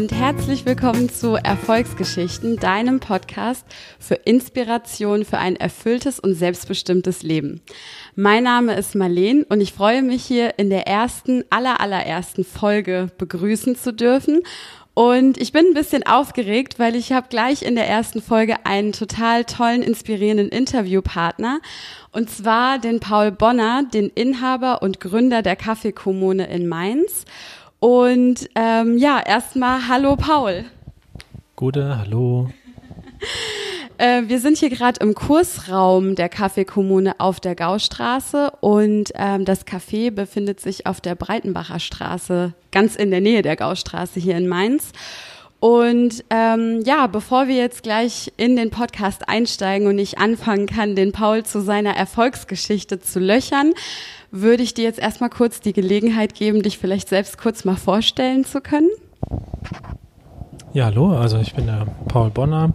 und herzlich willkommen zu Erfolgsgeschichten, deinem Podcast für Inspiration für ein erfülltes und selbstbestimmtes Leben. Mein Name ist Marleen und ich freue mich hier in der ersten, aller, allerersten Folge begrüßen zu dürfen. Und ich bin ein bisschen aufgeregt, weil ich habe gleich in der ersten Folge einen total tollen, inspirierenden Interviewpartner. Und zwar den Paul Bonner, den Inhaber und Gründer der Kaffeekommune in Mainz. Und ähm, ja, erstmal hallo Paul. Gute, hallo. Äh, wir sind hier gerade im Kursraum der Kaffeekommune auf der Gaustraße und ähm, das Café befindet sich auf der Breitenbacher Straße, ganz in der Nähe der Gaustraße hier in Mainz. Und ähm, ja, bevor wir jetzt gleich in den Podcast einsteigen und ich anfangen kann, den Paul zu seiner Erfolgsgeschichte zu löchern, würde ich dir jetzt erstmal kurz die Gelegenheit geben, dich vielleicht selbst kurz mal vorstellen zu können. Ja, hallo, also ich bin der Paul Bonner,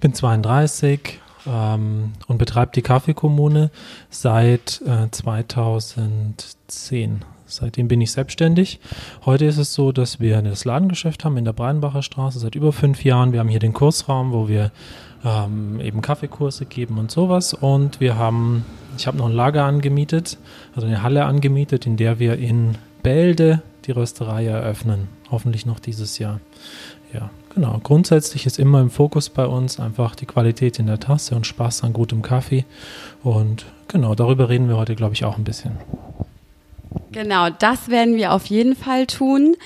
bin 32 ähm, und betreibe die Kaffeekommune seit äh, 2010. Seitdem bin ich selbstständig. Heute ist es so, dass wir das Ladengeschäft haben in der Breinbacher Straße seit über fünf Jahren. Wir haben hier den Kursraum, wo wir ähm, eben Kaffeekurse geben und sowas. Und wir haben ich habe noch ein Lager angemietet, also eine Halle angemietet, in der wir in Bälde die Rösterei eröffnen. Hoffentlich noch dieses Jahr. Ja, genau. Grundsätzlich ist immer im Fokus bei uns einfach die Qualität in der Tasse und Spaß an gutem Kaffee. Und genau, darüber reden wir heute, glaube ich, auch ein bisschen. Genau, das werden wir auf jeden Fall tun.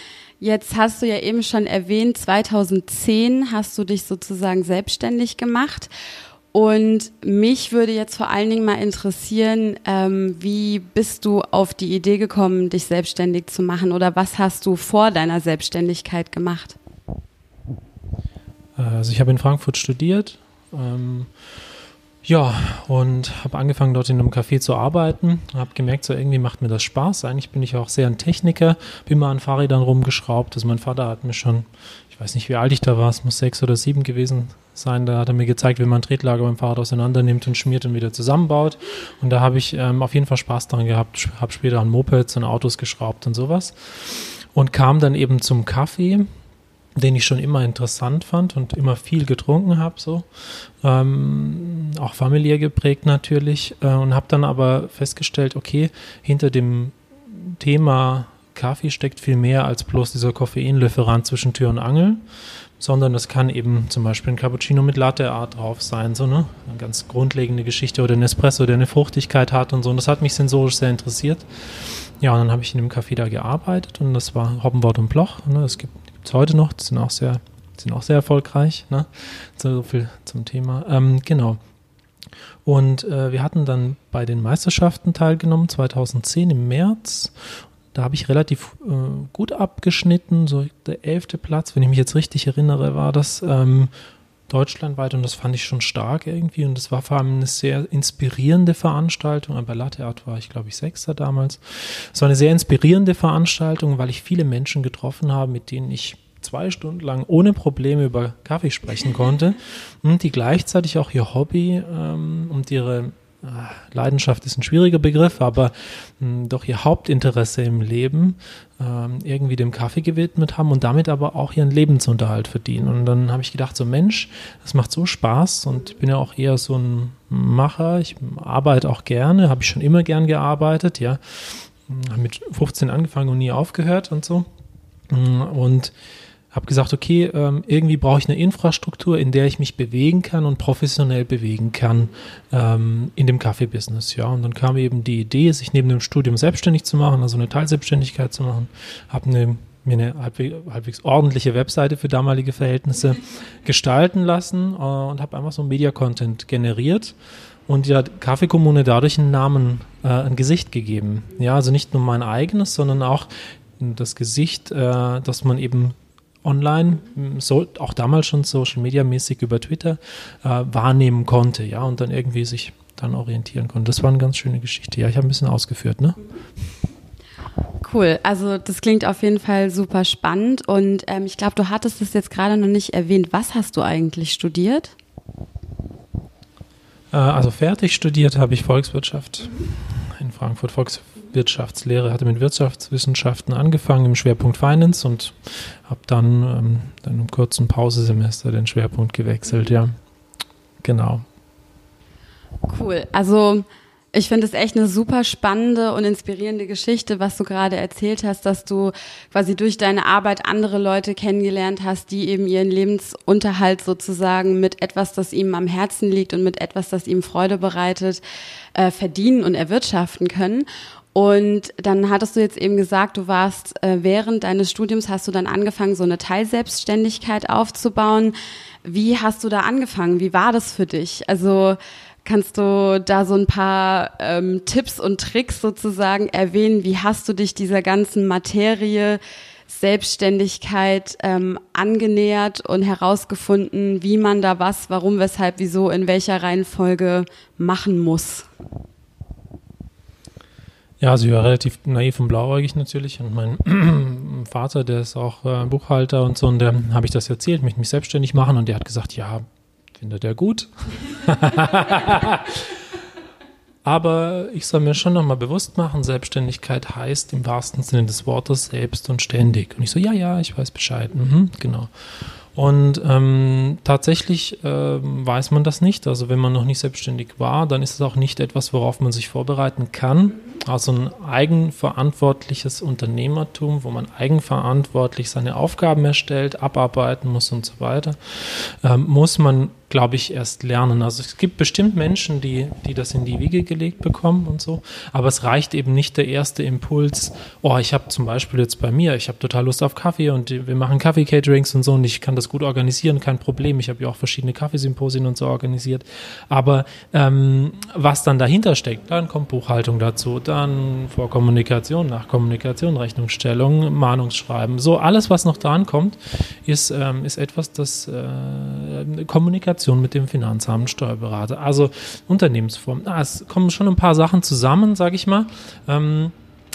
Jetzt hast du ja eben schon erwähnt, 2010 hast du dich sozusagen selbstständig gemacht. Und mich würde jetzt vor allen Dingen mal interessieren, ähm, wie bist du auf die Idee gekommen, dich selbstständig zu machen oder was hast du vor deiner Selbstständigkeit gemacht? Also ich habe in Frankfurt studiert, ähm, ja, und habe angefangen dort in einem Café zu arbeiten, habe gemerkt, so irgendwie macht mir das Spaß. Eigentlich bin ich auch sehr ein Techniker, bin mal an Fahrrädern rumgeschraubt. Also mein Vater hat mir schon, ich weiß nicht, wie alt ich da war, es muss sechs oder sieben gewesen sein. Da hat er mir gezeigt, wie man Tretlager beim Fahrrad auseinander nimmt und schmiert und wieder zusammenbaut. Und da habe ich ähm, auf jeden Fall Spaß daran gehabt. Habe später an Mopeds und Autos geschraubt und sowas. Und kam dann eben zum Kaffee, den ich schon immer interessant fand und immer viel getrunken habe, so. Ähm, auch familiär geprägt natürlich. Äh, und habe dann aber festgestellt, okay, hinter dem Thema Kaffee steckt viel mehr als bloß dieser Koffeinlieferant zwischen Tür und Angel sondern das kann eben zum Beispiel ein Cappuccino mit Latte Art drauf sein, so ne? Eine ganz grundlegende Geschichte oder ein Espresso, der eine Fruchtigkeit hat und so. Und das hat mich sensorisch sehr interessiert. Ja, und dann habe ich in dem Café da gearbeitet und das war Hoppenwort und Bloch. Ne? Das gibt es heute noch, die sind auch sehr, sind auch sehr erfolgreich. Ne? So viel zum Thema. Ähm, genau. Und äh, wir hatten dann bei den Meisterschaften teilgenommen, 2010 im März. Da habe ich relativ äh, gut abgeschnitten, so der elfte Platz, wenn ich mich jetzt richtig erinnere, war das ähm, deutschlandweit und das fand ich schon stark irgendwie und das war vor allem eine sehr inspirierende Veranstaltung. Bei Latte Art war ich, glaube ich, Sechster damals. Es war eine sehr inspirierende Veranstaltung, weil ich viele Menschen getroffen habe, mit denen ich zwei Stunden lang ohne Probleme über Kaffee sprechen konnte und die gleichzeitig auch ihr Hobby ähm, und ihre Leidenschaft ist ein schwieriger Begriff, aber hm, doch ihr Hauptinteresse im Leben ähm, irgendwie dem Kaffee gewidmet haben und damit aber auch ihren Lebensunterhalt verdienen. Und dann habe ich gedacht, so Mensch, das macht so Spaß und ich bin ja auch eher so ein Macher. Ich arbeite auch gerne, habe ich schon immer gern gearbeitet, ja. Habe mit 15 angefangen und nie aufgehört und so. Und habe gesagt, okay, ähm, irgendwie brauche ich eine Infrastruktur, in der ich mich bewegen kann und professionell bewegen kann ähm, in dem Kaffee-Business. Ja, und dann kam eben die Idee, sich neben dem Studium selbstständig zu machen, also eine Teilselbstständigkeit zu machen. Habe eine, mir eine halbwegs, halbwegs, ordentliche Webseite für damalige Verhältnisse gestalten lassen äh, und habe einfach so Media-Content generiert und der Kaffeekommune dadurch einen Namen, äh, ein Gesicht gegeben. Ja, also nicht nur mein eigenes, sondern auch das Gesicht, äh, dass man eben online, so, auch damals schon Social Media mäßig über Twitter äh, wahrnehmen konnte, ja, und dann irgendwie sich dann orientieren konnte. Das war eine ganz schöne Geschichte. Ja, ich habe ein bisschen ausgeführt, ne? Cool, also das klingt auf jeden Fall super spannend und ähm, ich glaube, du hattest es jetzt gerade noch nicht erwähnt. Was hast du eigentlich studiert? Äh, also fertig studiert habe ich Volkswirtschaft in Frankfurt, Volks, Wirtschaftslehre, hatte mit Wirtschaftswissenschaften angefangen im Schwerpunkt Finance und habe dann, ähm, dann im kurzen Pausesemester den Schwerpunkt gewechselt, ja. Genau. Cool. Also ich finde es echt eine super spannende und inspirierende Geschichte, was du gerade erzählt hast, dass du quasi durch deine Arbeit andere Leute kennengelernt hast, die eben ihren Lebensunterhalt sozusagen mit etwas, das ihm am Herzen liegt und mit etwas, das ihm Freude bereitet, äh, verdienen und erwirtschaften können. Und dann hattest du jetzt eben gesagt, du warst äh, während deines Studiums hast du dann angefangen, so eine Teilselbstständigkeit aufzubauen. Wie hast du da angefangen? Wie war das für dich? Also Kannst du da so ein paar ähm, Tipps und Tricks sozusagen erwähnen? Wie hast du dich dieser ganzen Materie Selbstständigkeit ähm, angenähert und herausgefunden, wie man da was, warum, weshalb, wieso, in welcher Reihenfolge machen muss? Ja, also ich war relativ naiv und blauäugig natürlich. Und mein Vater, der ist auch äh, Buchhalter und so, und der habe ich das erzählt, mich, mich selbstständig machen. Und der hat gesagt, ja, findet er gut. Aber ich soll mir schon nochmal bewusst machen, Selbstständigkeit heißt im wahrsten Sinne des Wortes selbst und ständig. Und ich so, ja, ja, ich weiß Bescheid. Mhm, genau. Und ähm, tatsächlich ähm, weiß man das nicht. Also wenn man noch nicht selbstständig war, dann ist es auch nicht etwas, worauf man sich vorbereiten kann. Also ein eigenverantwortliches Unternehmertum, wo man eigenverantwortlich seine Aufgaben erstellt, abarbeiten muss und so weiter, ähm, muss man glaube ich, erst lernen. Also es gibt bestimmt Menschen, die, die das in die Wiege gelegt bekommen und so, aber es reicht eben nicht der erste Impuls, oh, ich habe zum Beispiel jetzt bei mir, ich habe total Lust auf Kaffee und wir machen Kaffee-Caterings und so und ich kann das gut organisieren, kein Problem. Ich habe ja auch verschiedene Kaffeesymposien und so organisiert. Aber ähm, was dann dahinter steckt, dann kommt Buchhaltung dazu, dann Vorkommunikation, Nachkommunikation, Rechnungsstellung, Mahnungsschreiben, so alles, was noch dran kommt, ist, ähm, ist etwas, das äh, Kommunikation Kommunikation mit dem Finanzamt, Steuerberater, also Unternehmensform. Ah, es kommen schon ein paar Sachen zusammen, sage ich mal, ähm,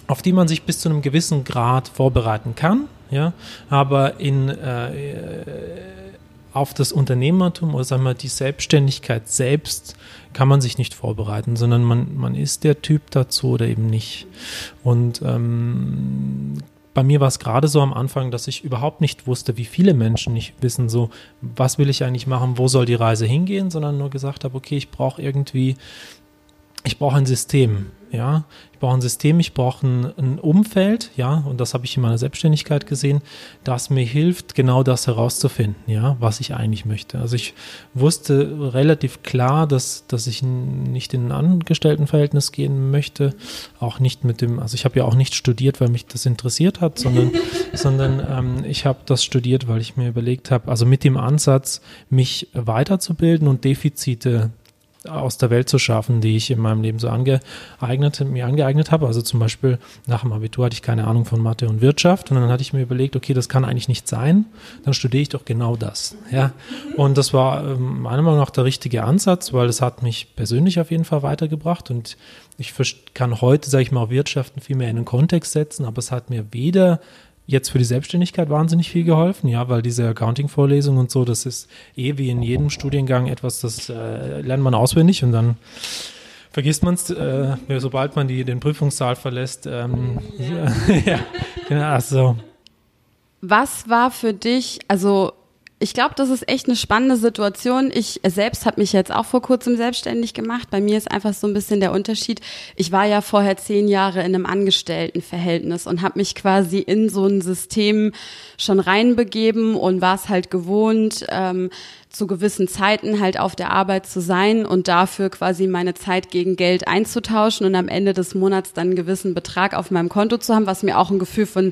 auf die man sich bis zu einem gewissen Grad vorbereiten kann, ja, aber in äh, auf das Unternehmertum oder sagen wir die Selbstständigkeit selbst kann man sich nicht vorbereiten, sondern man, man ist der Typ dazu oder eben nicht. Und ähm, bei mir war es gerade so am Anfang, dass ich überhaupt nicht wusste, wie viele Menschen nicht wissen, so, was will ich eigentlich machen, wo soll die Reise hingehen, sondern nur gesagt habe, okay, ich brauche irgendwie, ich brauche ein System. Ja, ich brauche ein System, ich brauche ein, ein, Umfeld, ja, und das habe ich in meiner Selbstständigkeit gesehen, das mir hilft, genau das herauszufinden, ja, was ich eigentlich möchte. Also ich wusste relativ klar, dass, dass ich nicht in ein Angestelltenverhältnis gehen möchte, auch nicht mit dem, also ich habe ja auch nicht studiert, weil mich das interessiert hat, sondern, sondern ähm, ich habe das studiert, weil ich mir überlegt habe, also mit dem Ansatz, mich weiterzubilden und Defizite aus der Welt zu schaffen, die ich in meinem Leben so angeeignet, mir angeeignet habe. Also zum Beispiel nach dem Abitur hatte ich keine Ahnung von Mathe und Wirtschaft und dann hatte ich mir überlegt, okay, das kann eigentlich nicht sein, dann studiere ich doch genau das. Ja, und das war ähm, meiner Meinung nach der richtige Ansatz, weil es hat mich persönlich auf jeden Fall weitergebracht und ich kann heute, sage ich mal, Wirtschaften viel mehr in den Kontext setzen, aber es hat mir weder jetzt für die Selbstständigkeit wahnsinnig viel geholfen, ja, weil diese Accounting-Vorlesung und so, das ist eh wie in jedem Studiengang etwas, das äh, lernt man auswendig und dann vergisst man es, äh, sobald man die, den Prüfungssaal verlässt. Ähm, ja. ja, genau, also. Was war für dich, also ich glaube, das ist echt eine spannende Situation. Ich selbst habe mich jetzt auch vor kurzem selbstständig gemacht. Bei mir ist einfach so ein bisschen der Unterschied. Ich war ja vorher zehn Jahre in einem Angestelltenverhältnis und habe mich quasi in so ein System schon reinbegeben und war es halt gewohnt, ähm, zu gewissen Zeiten halt auf der Arbeit zu sein und dafür quasi meine Zeit gegen Geld einzutauschen und am Ende des Monats dann einen gewissen Betrag auf meinem Konto zu haben, was mir auch ein Gefühl von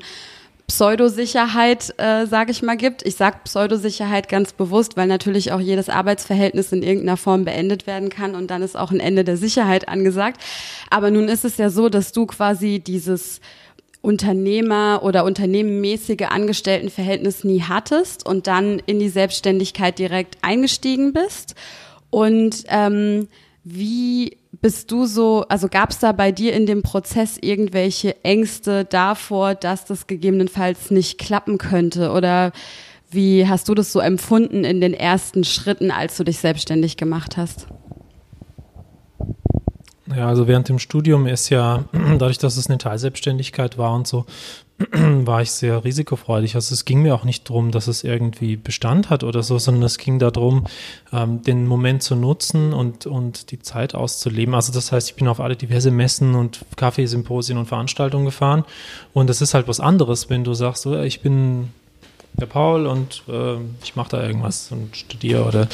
Pseudosicherheit, äh, sage ich mal, gibt. Ich sage Pseudosicherheit ganz bewusst, weil natürlich auch jedes Arbeitsverhältnis in irgendeiner Form beendet werden kann und dann ist auch ein Ende der Sicherheit angesagt. Aber nun ist es ja so, dass du quasi dieses Unternehmer oder unternehmenmäßige Angestelltenverhältnis nie hattest und dann in die Selbstständigkeit direkt eingestiegen bist. Und ähm, wie bist du so, also gab es da bei dir in dem Prozess irgendwelche Ängste davor, dass das gegebenenfalls nicht klappen könnte? Oder wie hast du das so empfunden in den ersten Schritten, als du dich selbstständig gemacht hast? Ja, also während dem Studium ist ja, dadurch, dass es eine Teilselbstständigkeit war und so, war ich sehr risikofreudig. Also es ging mir auch nicht darum, dass es irgendwie Bestand hat oder so, sondern es ging darum, ähm, den Moment zu nutzen und, und die Zeit auszuleben. Also das heißt, ich bin auf alle diverse Messen und Kaffeesymposien und Veranstaltungen gefahren und es ist halt was anderes, wenn du sagst, so, ich bin der Paul und äh, ich mache da irgendwas und studiere oder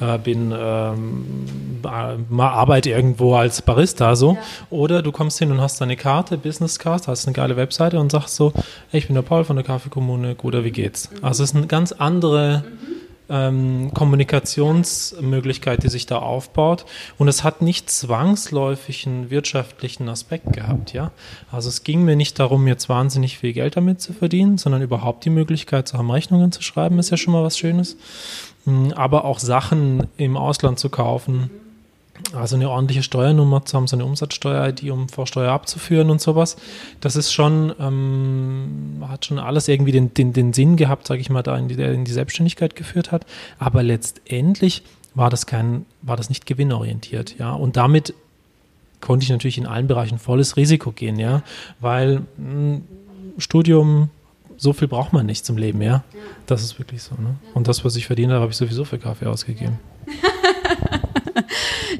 äh, bin ähm, arbeite irgendwo als Barista so ja. oder du kommst hin und hast deine Karte Business Card hast eine geile Webseite und sagst so hey, ich bin der Paul von der Kaffeekommune Guter wie geht's mhm. also es ist eine ganz andere mhm ähm, Kommunikationsmöglichkeit, die sich da aufbaut. Und es hat nicht zwangsläufig einen wirtschaftlichen Aspekt gehabt, ja. Also es ging mir nicht darum, jetzt wahnsinnig viel Geld damit zu verdienen, sondern überhaupt die Möglichkeit zu haben, Rechnungen zu schreiben, ist ja schon mal was Schönes. Hm, aber auch Sachen im Ausland zu kaufen, also eine ordentliche Steuernummer zu haben, so eine Umsatzsteuer-ID, um Vorsteuer abzuführen und sowas. Das ist schon, ähm, hat schon alles irgendwie den, den, den Sinn gehabt, sage ich mal, da in die, in die Selbstständigkeit geführt hat. Aber letztendlich war das kein, war das nicht gewinnorientiert, ja. Und damit konnte ich natürlich in allen Bereichen volles Risiko gehen, ja, weil mh, hm, Studium, so viel braucht man nicht zum Leben, ja. Das ist wirklich so. Ne? Und das, was ich verdient habe, habe ich sowieso für Kaffee ausgegeben.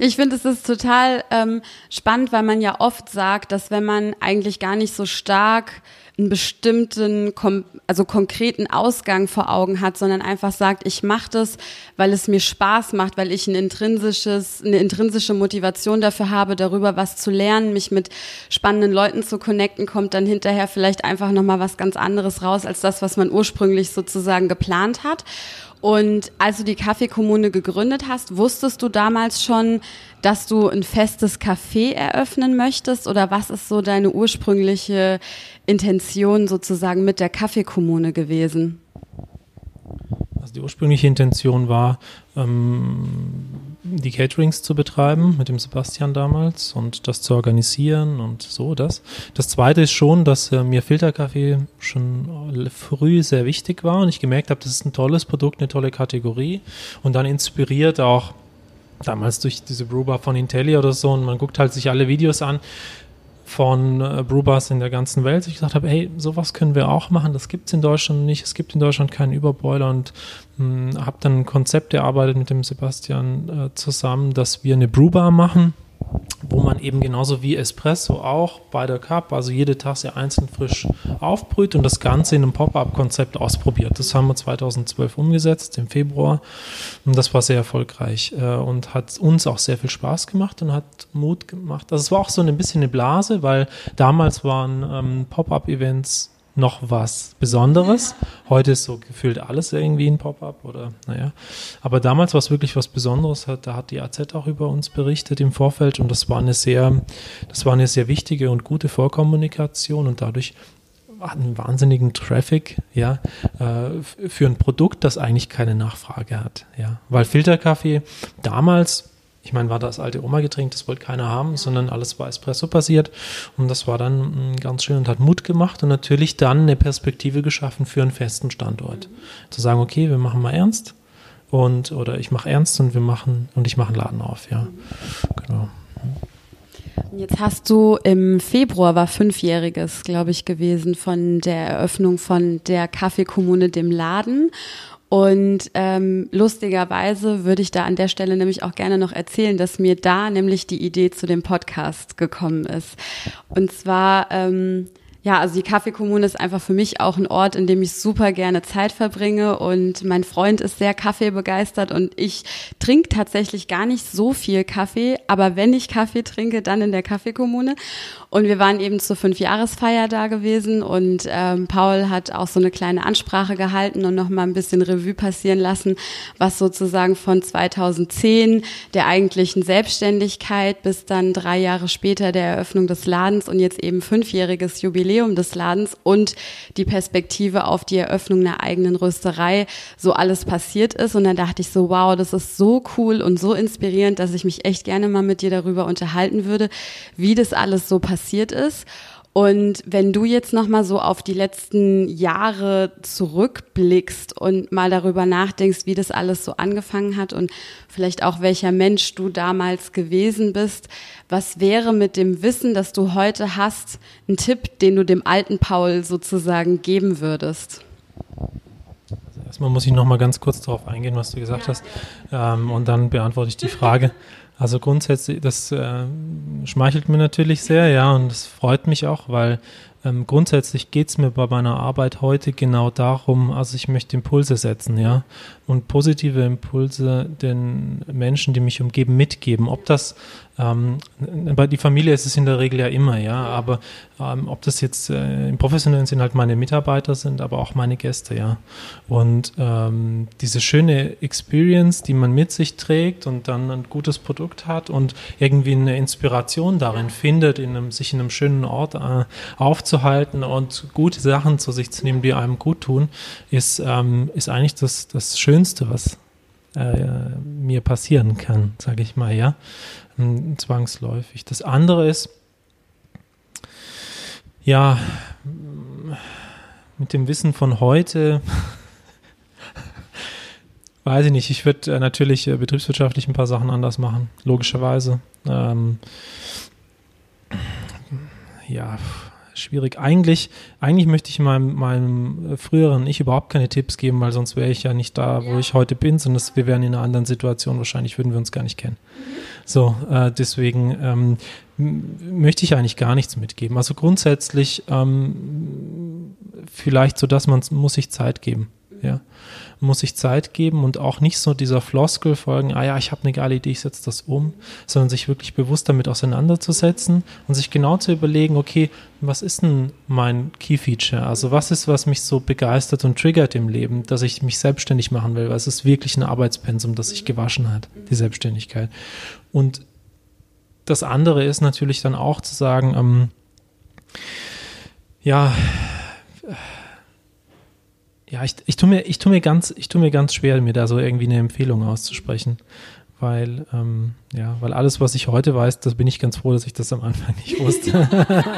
Ich finde, es ist total ähm, spannend, weil man ja oft sagt, dass wenn man eigentlich gar nicht so stark einen bestimmten, also konkreten Ausgang vor Augen hat, sondern einfach sagt, ich mache das, weil es mir Spaß macht, weil ich ein intrinsisches, eine intrinsische Motivation dafür habe, darüber was zu lernen, mich mit spannenden Leuten zu connecten, kommt dann hinterher vielleicht einfach nochmal was ganz anderes raus, als das, was man ursprünglich sozusagen geplant hat. Und als du die Kaffeekommune gegründet hast, wusstest du damals schon, dass du ein festes Café eröffnen möchtest? Oder was ist so deine ursprüngliche Intention sozusagen mit der Kaffeekommune gewesen? Also die ursprüngliche Intention war, ähm, die Caterings zu betreiben mit dem Sebastian damals und das zu organisieren und so das. Das zweite ist schon, dass äh, mir Filterkaffee schon früh sehr wichtig war und ich gemerkt habe, das ist ein tolles Produkt, eine tolle Kategorie und dann inspiriert auch damals durch diese Brewbar von Intelli oder so und man guckt halt sich alle Videos an, von äh, Brewbars in der ganzen Welt. Ich gesagt habe, hey, sowas können wir auch machen. Das gibt es in Deutschland nicht. Es gibt in Deutschland keinen Überboiler und hm, habe dann ein Konzept erarbeitet mit dem Sebastian äh, zusammen, dass wir eine Brewbar machen wo man eben genauso wie Espresso auch bei der Cup, also jede Tasse einzeln frisch aufbrüht und das Ganze in einem Pop-up-Konzept ausprobiert. Das haben wir 2012 umgesetzt, im Februar. Und das war sehr erfolgreich äh, und hat uns auch sehr viel Spaß gemacht und hat Mut gemacht. Also es war auch so ein bisschen eine Blase, weil damals waren ähm, Pop-up-Events noch was Besonderes. Heute ist so gefühlt alles irgendwie ein Pop-up oder naja. Aber damals war es wirklich was Besonderes. Da hat die AZ auch über uns berichtet im Vorfeld und das war eine sehr, das war eine sehr wichtige und gute Vorkommunikation und dadurch einen wahnsinnigen Traffic, ja, äh, für ein Produkt, das eigentlich keine Nachfrage hat, ja. Weil Filterkaffee damals ich meine, war das alte Oma-Getränk, das wollte keiner haben, sondern alles war Espresso-basiert. Und das war dann mm, ganz schön und hat Mut gemacht und natürlich dann eine Perspektive geschaffen für einen festen Standort. Mhm. Zu sagen, okay, wir machen mal ernst und oder ich mache ernst und wir machen und ich mache einen Laden auf, ja. Genau. Jetzt hast du im Februar war fünfjähriges, glaube ich, gewesen von der Eröffnung von der Kaffeekommune, dem Laden. Und ähm, lustigerweise würde ich da an der Stelle nämlich auch gerne noch erzählen, dass mir da nämlich die Idee zu dem Podcast gekommen ist. Und zwar ähm, ja, also die Kaffeekommune ist einfach für mich auch ein Ort, in dem ich super gerne Zeit verbringe und mein Freund ist sehr kaffeebegeistert und ich trinke tatsächlich gar nicht so viel Kaffee, aber wenn ich Kaffee trinke, dann in der Kaffeekommune. Und wir waren eben zur Fünfjahresfeier da gewesen und ähm, Paul hat auch so eine kleine Ansprache gehalten und noch mal ein bisschen Revue passieren lassen, was sozusagen von 2010 der eigentlichen Selbstständigkeit bis dann drei Jahre später der Eröffnung des Ladens und jetzt eben fünfjähriges Jubiläum des Ladens und die Perspektive auf die Eröffnung einer eigenen Rösterei so alles passiert ist. Und dann dachte ich so, wow, das ist so cool und so inspirierend, dass ich mich echt gerne mal mit dir darüber unterhalten würde, wie das alles so passiert ist. Und wenn du jetzt noch mal so auf die letzten Jahre zurückblickst und mal darüber nachdenkst, wie das alles so angefangen hat und vielleicht auch welcher Mensch du damals gewesen bist, was wäre mit dem Wissen, das du heute hast, ein Tipp, den du dem alten Paul sozusagen geben würdest? Also erstmal muss ich noch mal ganz kurz darauf eingehen, was du gesagt ja, hast. Ähm, und dann beantworte ich die Frage. Also grundsätzlich, das äh, schmeichelt mir natürlich sehr, ja, und es freut mich auch, weil ähm, grundsätzlich geht es mir bei meiner Arbeit heute genau darum, also ich möchte Impulse setzen, ja, und positive Impulse den Menschen, die mich umgeben, mitgeben. Ob das ähm, bei die Familie ist es in der Regel ja immer, ja, aber ähm, ob das jetzt äh, im professionellen Sinn halt meine Mitarbeiter sind, aber auch meine Gäste, ja. Und ähm, diese schöne Experience, die man mit sich trägt und dann ein gutes Produkt hat und irgendwie eine Inspiration darin findet, in einem, sich in einem schönen Ort äh, aufzuhalten und gute Sachen zu sich zu nehmen, die einem gut tun, ist, ähm, ist eigentlich das, das Schönste, was äh, mir passieren kann, sage ich mal, ja, zwangsläufig. Das andere ist, ja, mit dem Wissen von heute, weiß ich nicht, ich würde äh, natürlich äh, betriebswirtschaftlich ein paar Sachen anders machen, logischerweise. Ähm, ja, schwierig. Eigentlich, eigentlich möchte ich meinem, meinem früheren Ich überhaupt keine Tipps geben, weil sonst wäre ich ja nicht da, wo ja. ich heute bin, sondern wir wären in einer anderen Situation. Wahrscheinlich würden wir uns gar nicht kennen. Mhm. So, äh, deswegen ähm, möchte ich eigentlich gar nichts mitgeben. Also grundsätzlich ähm, vielleicht so, dass man muss sich Zeit geben. Ja muss sich Zeit geben und auch nicht so dieser Floskel folgen, ah ja, ich habe eine geile Idee, ich setze das um, sondern sich wirklich bewusst damit auseinanderzusetzen und sich genau zu überlegen, okay, was ist denn mein Key Feature? Also was ist, was mich so begeistert und triggert im Leben, dass ich mich selbstständig machen will, weil es ist wirklich ein Arbeitspensum, das sich gewaschen hat, die Selbstständigkeit. Und das andere ist natürlich dann auch zu sagen, ähm, ja, ja, ich, ich tue mir, ich tue mir ganz, ich tue mir ganz schwer, mir da so irgendwie eine Empfehlung auszusprechen. Weil, ähm, ja, weil alles, was ich heute weiß, das bin ich ganz froh, dass ich das am Anfang nicht wusste.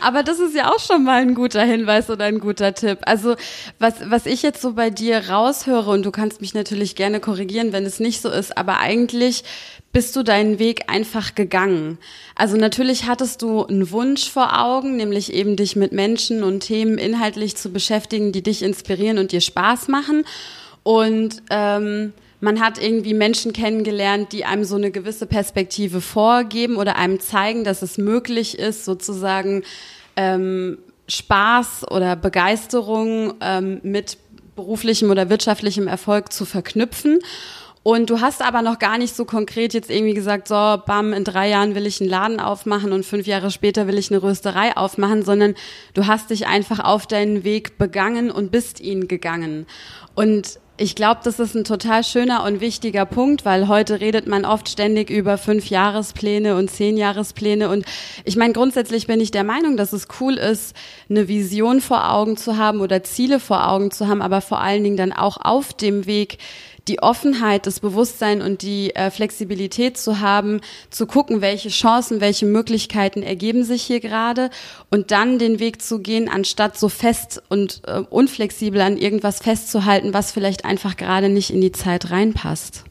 Aber das ist ja auch schon mal ein guter Hinweis oder ein guter Tipp. Also, was, was ich jetzt so bei dir raushöre, und du kannst mich natürlich gerne korrigieren, wenn es nicht so ist, aber eigentlich bist du deinen Weg einfach gegangen? Also natürlich hattest du einen Wunsch vor Augen, nämlich eben dich mit Menschen und Themen inhaltlich zu beschäftigen, die dich inspirieren und dir Spaß machen. Und ähm, man hat irgendwie Menschen kennengelernt, die einem so eine gewisse Perspektive vorgeben oder einem zeigen, dass es möglich ist, sozusagen ähm, Spaß oder Begeisterung ähm, mit beruflichem oder wirtschaftlichem Erfolg zu verknüpfen. Und du hast aber noch gar nicht so konkret jetzt irgendwie gesagt, so, bam, in drei Jahren will ich einen Laden aufmachen und fünf Jahre später will ich eine Rösterei aufmachen, sondern du hast dich einfach auf deinen Weg begangen und bist ihn gegangen. Und ich glaube, das ist ein total schöner und wichtiger Punkt, weil heute redet man oft ständig über fünf Jahrespläne und zehn Jahrespläne. Und ich meine, grundsätzlich bin ich der Meinung, dass es cool ist, eine Vision vor Augen zu haben oder Ziele vor Augen zu haben, aber vor allen Dingen dann auch auf dem Weg die Offenheit, das Bewusstsein und die äh, Flexibilität zu haben, zu gucken, welche Chancen, welche Möglichkeiten ergeben sich hier gerade und dann den Weg zu gehen, anstatt so fest und äh, unflexibel an irgendwas festzuhalten, was vielleicht einfach gerade nicht in die Zeit reinpasst.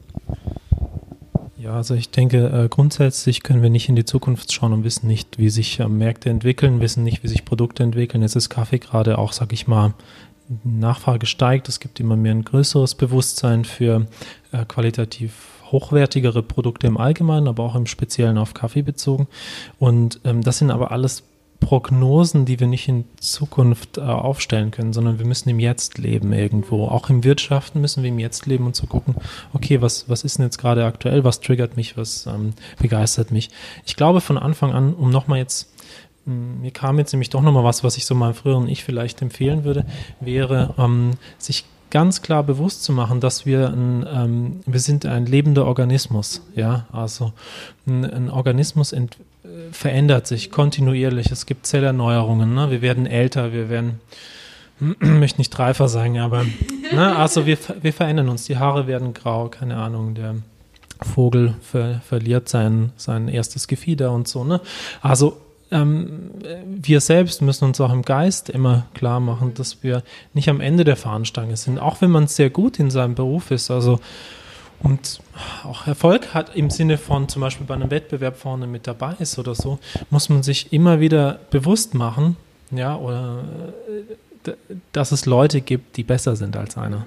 Ja, also ich denke, äh, grundsätzlich können wir nicht in die Zukunft schauen und wissen nicht, wie sich äh, Märkte entwickeln, wissen nicht, wie sich Produkte entwickeln. Jetzt ist Kaffee gerade auch, sag ich mal, Nachfrage steigt, es gibt immer mehr ein größeres Bewusstsein für äh, qualitativ hochwertigere Produkte im Allgemeinen, aber auch im Speziellen auf Kaffee bezogen. Und ähm, das sind aber alles Prognosen, die wir nicht in Zukunft äh, aufstellen können, sondern wir müssen im Jetzt leben irgendwo. Auch im Wirtschaften müssen wir im Jetzt leben und zu gucken, okay, was, was ist denn jetzt gerade aktuell, was triggert mich, was ähm, begeistert mich. Ich glaube von Anfang an, um nochmal jetzt mir kam jetzt nämlich doch nochmal was, was ich so meinem früheren Ich vielleicht empfehlen würde, wäre, ähm, sich ganz klar bewusst zu machen, dass wir ein, ähm, wir sind ein lebender Organismus, ja, also ein, ein Organismus ent, äh, verändert sich kontinuierlich. Es gibt Zellerneuerungen, ne? wir werden älter, wir werden, möchte nicht reifer sagen, aber, ne? also wir, wir verändern uns, die Haare werden grau, keine Ahnung, der Vogel ver, verliert sein, sein erstes Gefieder und so, ne? Also ähm, wir selbst müssen uns auch im Geist immer klar machen, dass wir nicht am Ende der Fahnenstange sind, auch wenn man sehr gut in seinem Beruf ist. Also und auch Erfolg hat im Sinne von zum Beispiel bei einem Wettbewerb vorne mit dabei ist oder so, muss man sich immer wieder bewusst machen, ja, oder äh, dass es Leute gibt, die besser sind als einer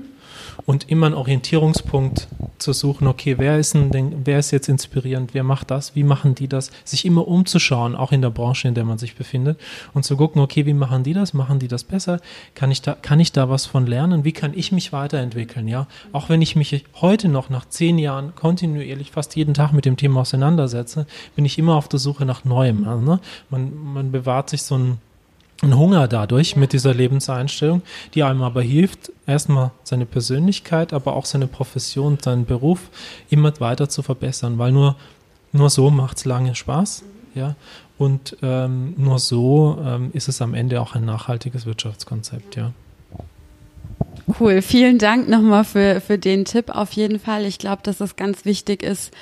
und immer einen Orientierungspunkt zu suchen, okay, wer ist denn, wer ist jetzt inspirierend, wer macht das, wie machen die das, sich immer umzuschauen, auch in der Branche, in der man sich befindet und zu gucken, okay, wie machen die das, machen die das besser, kann ich da, kann ich da was von lernen, wie kann ich mich weiterentwickeln, ja, auch wenn ich mich heute noch nach zehn Jahren kontinuierlich fast jeden Tag mit dem Thema auseinandersetze, bin ich immer auf der Suche nach Neuem, also, ne? man, man bewahrt sich so ein ein Hunger dadurch mit dieser Lebenseinstellung, die einem aber hilft, erstmal seine Persönlichkeit, aber auch seine Profession, seinen Beruf immer weiter zu verbessern, weil nur, nur so macht es lange Spaß, ja, und ähm, nur so ähm, ist es am Ende auch ein nachhaltiges Wirtschaftskonzept, ja. Cool, vielen Dank nochmal für, für den Tipp auf jeden Fall. Ich glaube, dass es ganz wichtig ist,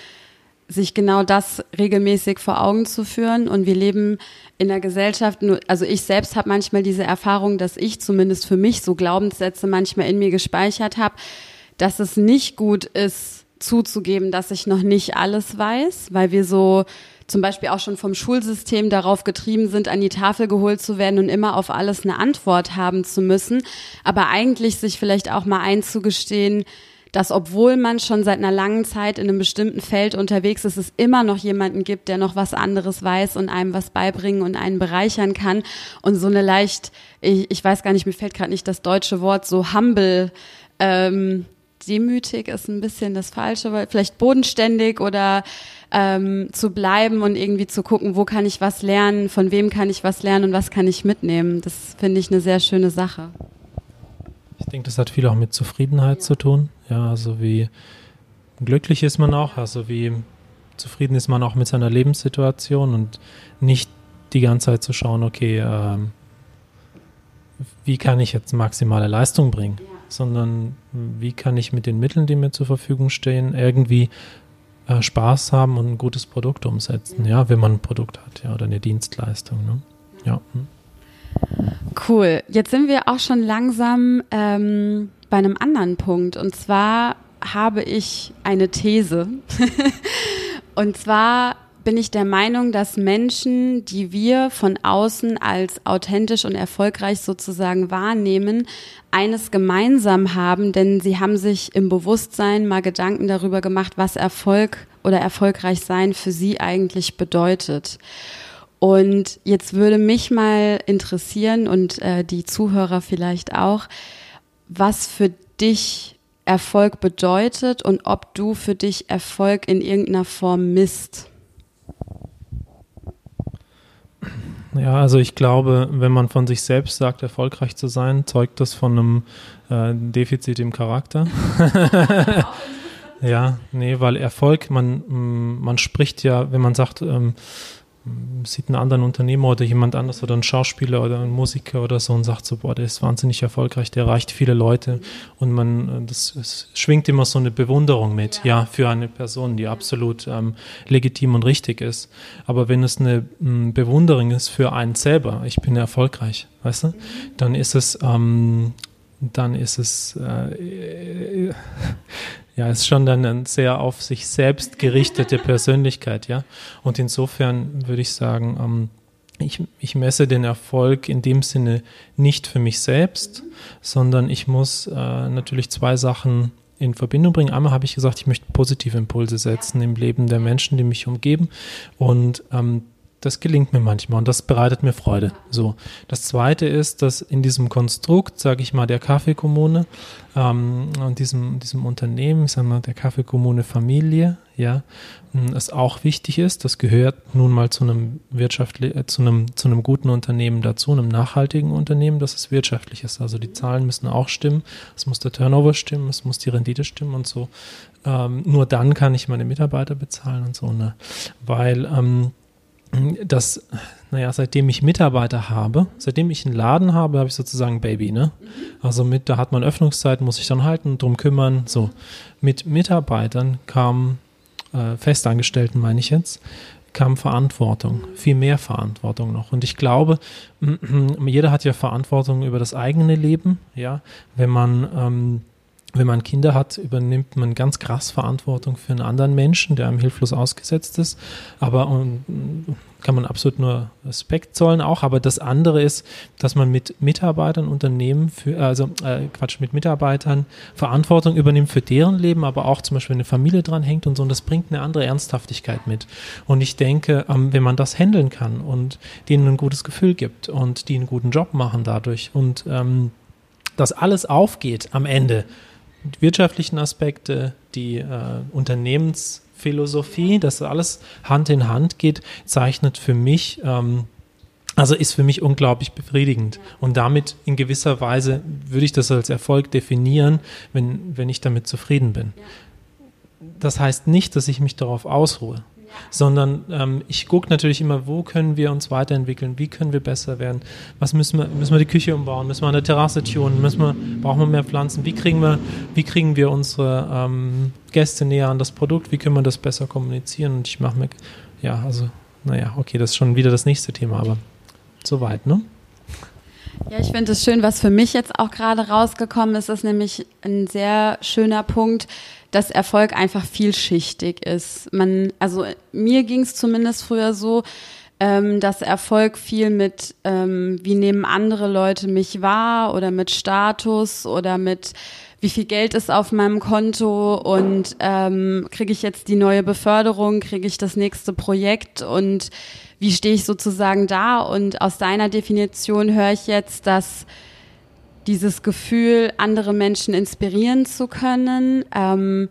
sich genau das regelmäßig vor Augen zu führen. Und wir leben in der Gesellschaft, also ich selbst habe manchmal diese Erfahrung, dass ich zumindest für mich so Glaubenssätze manchmal in mir gespeichert habe, dass es nicht gut ist, zuzugeben, dass ich noch nicht alles weiß, weil wir so zum Beispiel auch schon vom Schulsystem darauf getrieben sind, an die Tafel geholt zu werden und immer auf alles eine Antwort haben zu müssen. Aber eigentlich sich vielleicht auch mal einzugestehen, dass obwohl man schon seit einer langen Zeit in einem bestimmten Feld unterwegs ist, es immer noch jemanden gibt, der noch was anderes weiß und einem was beibringen und einen bereichern kann. Und so eine leicht, ich, ich weiß gar nicht, mir fällt gerade nicht das deutsche Wort, so humble, ähm, demütig ist ein bisschen das Falsche, weil vielleicht bodenständig oder ähm, zu bleiben und irgendwie zu gucken, wo kann ich was lernen, von wem kann ich was lernen und was kann ich mitnehmen. Das finde ich eine sehr schöne Sache. Ich denke, das hat viel auch mit Zufriedenheit ja. zu tun. Ja, also wie glücklich ist man auch, also wie zufrieden ist man auch mit seiner Lebenssituation und nicht die ganze Zeit zu schauen, okay, äh, wie kann ich jetzt maximale Leistung bringen, ja. sondern wie kann ich mit den Mitteln, die mir zur Verfügung stehen, irgendwie äh, Spaß haben und ein gutes Produkt umsetzen, ja, wenn man ein Produkt hat, ja, oder eine Dienstleistung. Ne? Ja. Hm. Cool. Jetzt sind wir auch schon langsam ähm, bei einem anderen Punkt. Und zwar habe ich eine These. und zwar bin ich der Meinung, dass Menschen, die wir von außen als authentisch und erfolgreich sozusagen wahrnehmen, eines gemeinsam haben, denn sie haben sich im Bewusstsein mal Gedanken darüber gemacht, was Erfolg oder erfolgreich sein für sie eigentlich bedeutet. Und jetzt würde mich mal interessieren und äh, die Zuhörer vielleicht auch, was für dich Erfolg bedeutet und ob du für dich Erfolg in irgendeiner Form misst. Ja, also ich glaube, wenn man von sich selbst sagt, erfolgreich zu sein, zeugt das von einem äh, Defizit im Charakter. ja, nee, weil Erfolg, man, man spricht ja, wenn man sagt, ähm, sieht einen anderen Unternehmer oder jemand anders oder einen Schauspieler oder einen Musiker oder so und sagt so, boah, der ist wahnsinnig erfolgreich, der erreicht viele Leute und man, das schwingt immer so eine Bewunderung mit, ja, ja für eine Person, die absolut ähm, legitim und richtig ist. Aber wenn es eine m, Bewunderung ist für einen selber, ich bin erfolgreich, weißt du, dann ist es, ähm, dann ist es, äh, ja, ist schon dann eine sehr auf sich selbst gerichtete Persönlichkeit, ja. Und insofern würde ich sagen, ähm, ich, ich messe den Erfolg in dem Sinne nicht für mich selbst, sondern ich muss äh, natürlich zwei Sachen in Verbindung bringen. Einmal habe ich gesagt, ich möchte positive Impulse setzen im Leben der Menschen, die mich umgeben. Und ähm, das gelingt mir manchmal und das bereitet mir Freude. So. Das zweite ist, dass in diesem Konstrukt, sage ich mal, der Kaffeekommune ähm, und diesem, diesem Unternehmen, sagen wir, der Kaffeekommune Familie, ja, hm, es auch wichtig ist, das gehört nun mal zu einem wirtschaftlich, äh, zu einem, zu einem guten Unternehmen dazu, einem nachhaltigen Unternehmen, dass es wirtschaftlich ist. Also die Zahlen müssen auch stimmen, es muss der Turnover stimmen, es muss die Rendite stimmen und so. Ähm, nur dann kann ich meine Mitarbeiter bezahlen und so, ne? Weil ähm, dass, naja, seitdem ich Mitarbeiter habe, seitdem ich einen Laden habe, habe ich sozusagen Baby, ne? Also mit, da hat man Öffnungszeit, muss ich dann halten, drum kümmern, so. Mit Mitarbeitern kam, äh, Festangestellten meine ich jetzt, kam Verantwortung, viel mehr Verantwortung noch. Und ich glaube, jeder hat ja Verantwortung über das eigene Leben, ja, wenn man ähm, wenn man Kinder hat, übernimmt man ganz krass Verantwortung für einen anderen Menschen, der einem hilflos ausgesetzt ist. Aber um, kann man absolut nur Respekt zollen auch. Aber das andere ist, dass man mit Mitarbeitern Unternehmen für, also äh, Quatsch, mit Mitarbeitern Verantwortung übernimmt für deren Leben, aber auch zum Beispiel eine Familie dran hängt und so. Und das bringt eine andere Ernsthaftigkeit mit. Und ich denke, ähm, wenn man das handeln kann und denen ein gutes Gefühl gibt und die einen guten Job machen dadurch und ähm, das alles aufgeht am Ende, wirtschaftlichen Aspekte, die äh, Unternehmensphilosophie, dass alles Hand in Hand geht, zeichnet für mich, ähm, also ist für mich unglaublich befriedigend. Und damit in gewisser Weise würde ich das als Erfolg definieren, wenn, wenn ich damit zufrieden bin. Das heißt nicht, dass ich mich darauf ausruhe sondern ähm, ich gucke natürlich immer, wo können wir uns weiterentwickeln, wie können wir besser werden, was müssen wir, müssen wir die Küche umbauen, müssen wir eine Terrasse tunen, müssen wir, brauchen wir mehr Pflanzen, wie kriegen wir, wie kriegen wir unsere ähm, Gäste näher an das Produkt, wie können wir das besser kommunizieren? Und ich mache mir, ja, also, naja, okay, das ist schon wieder das nächste Thema, aber soweit, ne? Ja, ich finde es schön, was für mich jetzt auch gerade rausgekommen ist, ist nämlich ein sehr schöner Punkt, dass Erfolg einfach vielschichtig ist. Man, also mir ging es zumindest früher so, ähm, dass Erfolg viel mit, ähm, wie nehmen andere Leute mich wahr oder mit Status oder mit wie viel Geld ist auf meinem Konto und ähm, kriege ich jetzt die neue Beförderung, kriege ich das nächste Projekt und wie stehe ich sozusagen da? Und aus deiner Definition höre ich jetzt, dass dieses Gefühl, andere Menschen inspirieren zu können, ähm,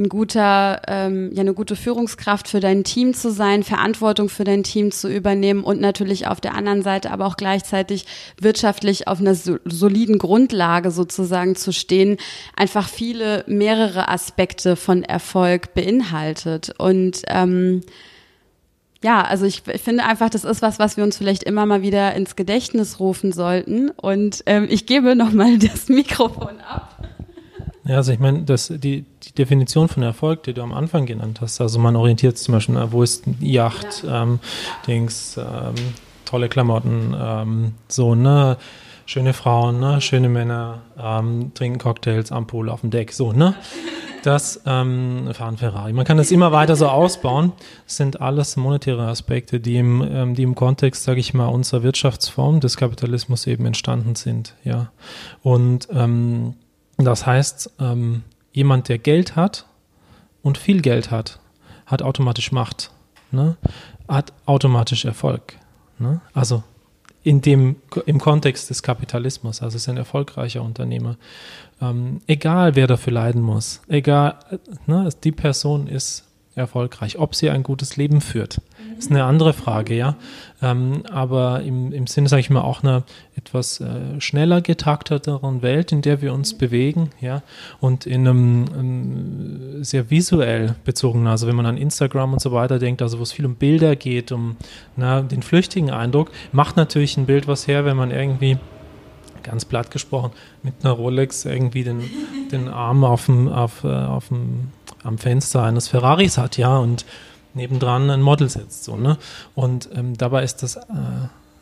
ein guter, ähm, ja, eine gute Führungskraft für dein Team zu sein, Verantwortung für dein Team zu übernehmen und natürlich auf der anderen Seite aber auch gleichzeitig wirtschaftlich auf einer soliden Grundlage sozusagen zu stehen, einfach viele, mehrere Aspekte von Erfolg beinhaltet. Und ähm, ja, also ich, ich, finde einfach, das ist was, was wir uns vielleicht immer mal wieder ins Gedächtnis rufen sollten. Und ähm, ich gebe nochmal das Mikrofon ab. Ja, also ich meine, das, die, die Definition von Erfolg, die du am Anfang genannt hast, also man orientiert sich zum Beispiel, wo ist Yacht, ja. ähm, Dings, ähm, tolle Klamotten, ähm, so, ne? Schöne Frauen, ne? schöne Männer, ähm, trinken Cocktails am Pool auf dem Deck, so, ne? das ähm, fahren Ferrari. Man kann das immer weiter so ausbauen. Das sind alles monetäre Aspekte, die im, ähm, die im Kontext, sage ich mal, unserer Wirtschaftsform des Kapitalismus eben entstanden sind. Ja, und ähm, das heißt, ähm, jemand, der Geld hat und viel Geld hat, hat automatisch Macht, ne? hat automatisch Erfolg. Ne? Also in dem, im Kontext des Kapitalismus, also ist ein erfolgreicher Unternehmer. Ähm, egal, wer dafür leiden muss, egal, ne, die Person ist erfolgreich. Ob sie ein gutes Leben führt, ist eine andere Frage, ja. Ähm, aber im, im Sinne, sage ich mal, auch einer etwas äh, schneller getakteteren Welt, in der wir uns bewegen, ja, und in einem, einem sehr visuell bezogenen, also wenn man an Instagram und so weiter denkt, also wo es viel um Bilder geht, um na, den flüchtigen Eindruck, macht natürlich ein Bild was her, wenn man irgendwie ganz platt gesprochen, mit einer Rolex irgendwie den, den Arm auf dem, auf, äh, auf dem am Fenster eines Ferraris hat, ja, und nebendran ein Model sitzt, so, ne? Und ähm, dabei ist das äh,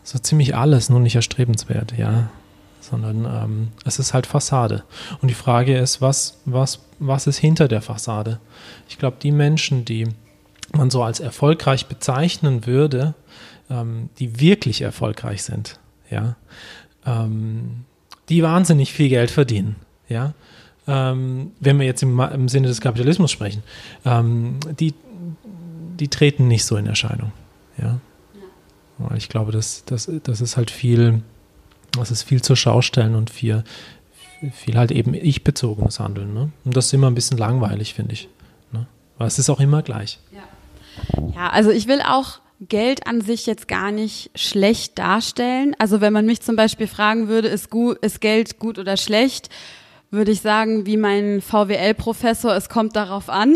so ziemlich alles nur nicht erstrebenswert, ja. Sondern ähm, es ist halt Fassade. Und die Frage ist, was, was, was ist hinter der Fassade? Ich glaube, die Menschen, die man so als erfolgreich bezeichnen würde, ähm, die wirklich erfolgreich sind, ja, ähm, die wahnsinnig viel Geld verdienen, ja, ähm, wenn wir jetzt im, im, Sinne des Kapitalismus sprechen, ähm, die, die treten nicht so in Erscheinung. Ja? ja. Ich glaube, das, das, das ist halt viel, das ist viel zur Schaustellen und viel, viel halt eben ich-bezogenes Handeln. Ne? Und das ist immer ein bisschen langweilig, finde ich. Ne? Aber es ist auch immer gleich. Ja. ja, also ich will auch Geld an sich jetzt gar nicht schlecht darstellen. Also wenn man mich zum Beispiel fragen würde, ist, gut, ist Geld gut oder schlecht, würde ich sagen, wie mein VWL-Professor, es kommt darauf an.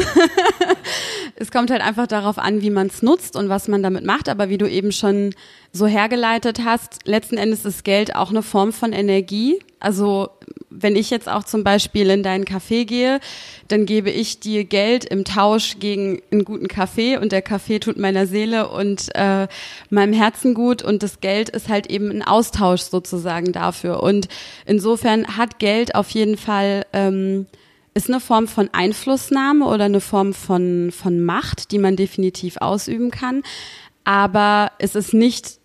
es kommt halt einfach darauf an, wie man es nutzt und was man damit macht. Aber wie du eben schon so hergeleitet hast, letzten Endes ist Geld auch eine Form von Energie. Also wenn ich jetzt auch zum Beispiel in deinen Café gehe, dann gebe ich dir Geld im Tausch gegen einen guten Kaffee und der Kaffee tut meiner Seele und äh, meinem Herzen gut und das Geld ist halt eben ein Austausch sozusagen dafür. Und insofern hat Geld auf jeden Fall ähm, ist eine Form von Einflussnahme oder eine Form von, von Macht, die man definitiv ausüben kann. Aber es ist nicht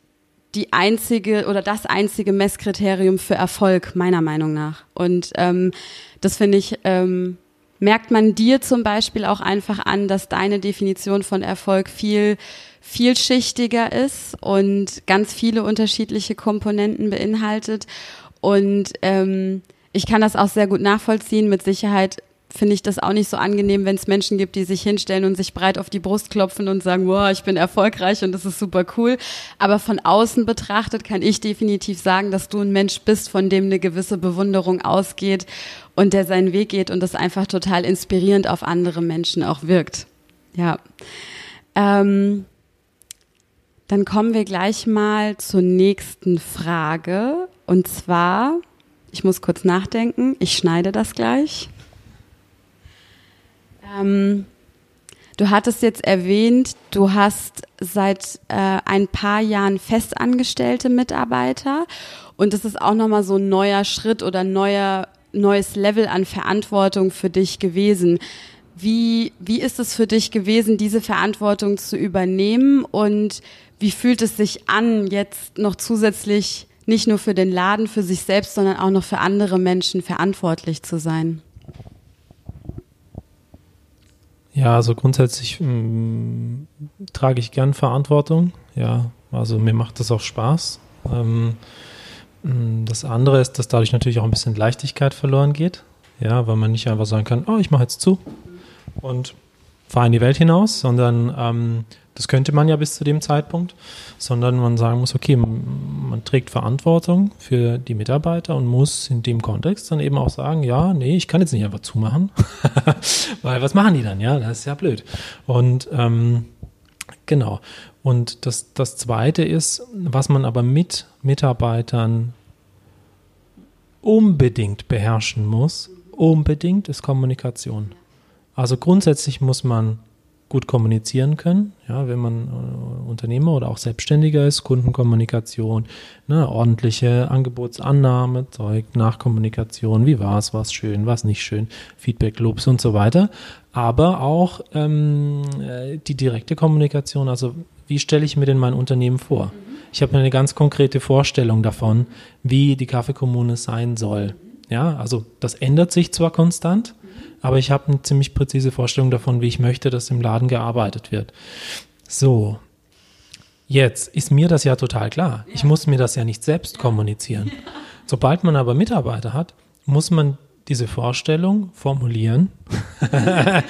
die einzige oder das einzige Messkriterium für Erfolg, meiner Meinung nach. Und ähm, das finde ich, ähm, merkt man dir zum Beispiel auch einfach an, dass deine Definition von Erfolg viel vielschichtiger ist und ganz viele unterschiedliche Komponenten beinhaltet. Und ähm, ich kann das auch sehr gut nachvollziehen. Mit Sicherheit finde ich das auch nicht so angenehm, wenn es Menschen gibt, die sich hinstellen und sich breit auf die Brust klopfen und sagen, wow, ich bin erfolgreich und das ist super cool. Aber von außen betrachtet kann ich definitiv sagen, dass du ein Mensch bist, von dem eine gewisse Bewunderung ausgeht und der seinen Weg geht und das einfach total inspirierend auf andere Menschen auch wirkt. Ja. Ähm, dann kommen wir gleich mal zur nächsten Frage. Und zwar, ich muss kurz nachdenken, ich schneide das gleich. Ähm, du hattest jetzt erwähnt, du hast seit äh, ein paar Jahren festangestellte Mitarbeiter und das ist auch nochmal so ein neuer Schritt oder neuer, neues Level an Verantwortung für dich gewesen. Wie, wie ist es für dich gewesen, diese Verantwortung zu übernehmen und wie fühlt es sich an, jetzt noch zusätzlich nicht nur für den Laden, für sich selbst, sondern auch noch für andere Menschen verantwortlich zu sein? Ja, also grundsätzlich mh, mm, trage ich gern Verantwortung. Ja, also mir macht das auch Spaß. Ähm, mm, das andere ist, dass dadurch natürlich auch ein bisschen Leichtigkeit verloren geht. Ja, weil man nicht einfach sagen kann, oh, ich mache jetzt zu und fahre in die Welt hinaus, sondern ähm, das könnte man ja bis zu dem Zeitpunkt, sondern man sagen muss, okay, man trägt Verantwortung für die Mitarbeiter und muss in dem Kontext dann eben auch sagen, ja, nee, ich kann jetzt nicht einfach zumachen, weil was machen die dann? Ja, das ist ja blöd. Und ähm, genau. Und das, das Zweite ist, was man aber mit Mitarbeitern unbedingt beherrschen muss, unbedingt ist Kommunikation. Also grundsätzlich muss man gut kommunizieren können. Ja, wenn man äh, Unternehmer oder auch Selbstständiger ist, Kundenkommunikation, ne, ordentliche Angebotsannahme, Zeug, Nachkommunikation, wie war es, war es schön, war es nicht schön, Feedback, Lobs und so weiter. Aber auch ähm, äh, die direkte Kommunikation, also wie stelle ich mir denn mein Unternehmen vor? Ich habe eine ganz konkrete Vorstellung davon, wie die Kaffeekommune sein soll. Ja, also das ändert sich zwar konstant, aber ich habe eine ziemlich präzise Vorstellung davon, wie ich möchte, dass im Laden gearbeitet wird. So, jetzt ist mir das ja total klar. Ich muss mir das ja nicht selbst kommunizieren. Sobald man aber Mitarbeiter hat, muss man diese Vorstellung formulieren,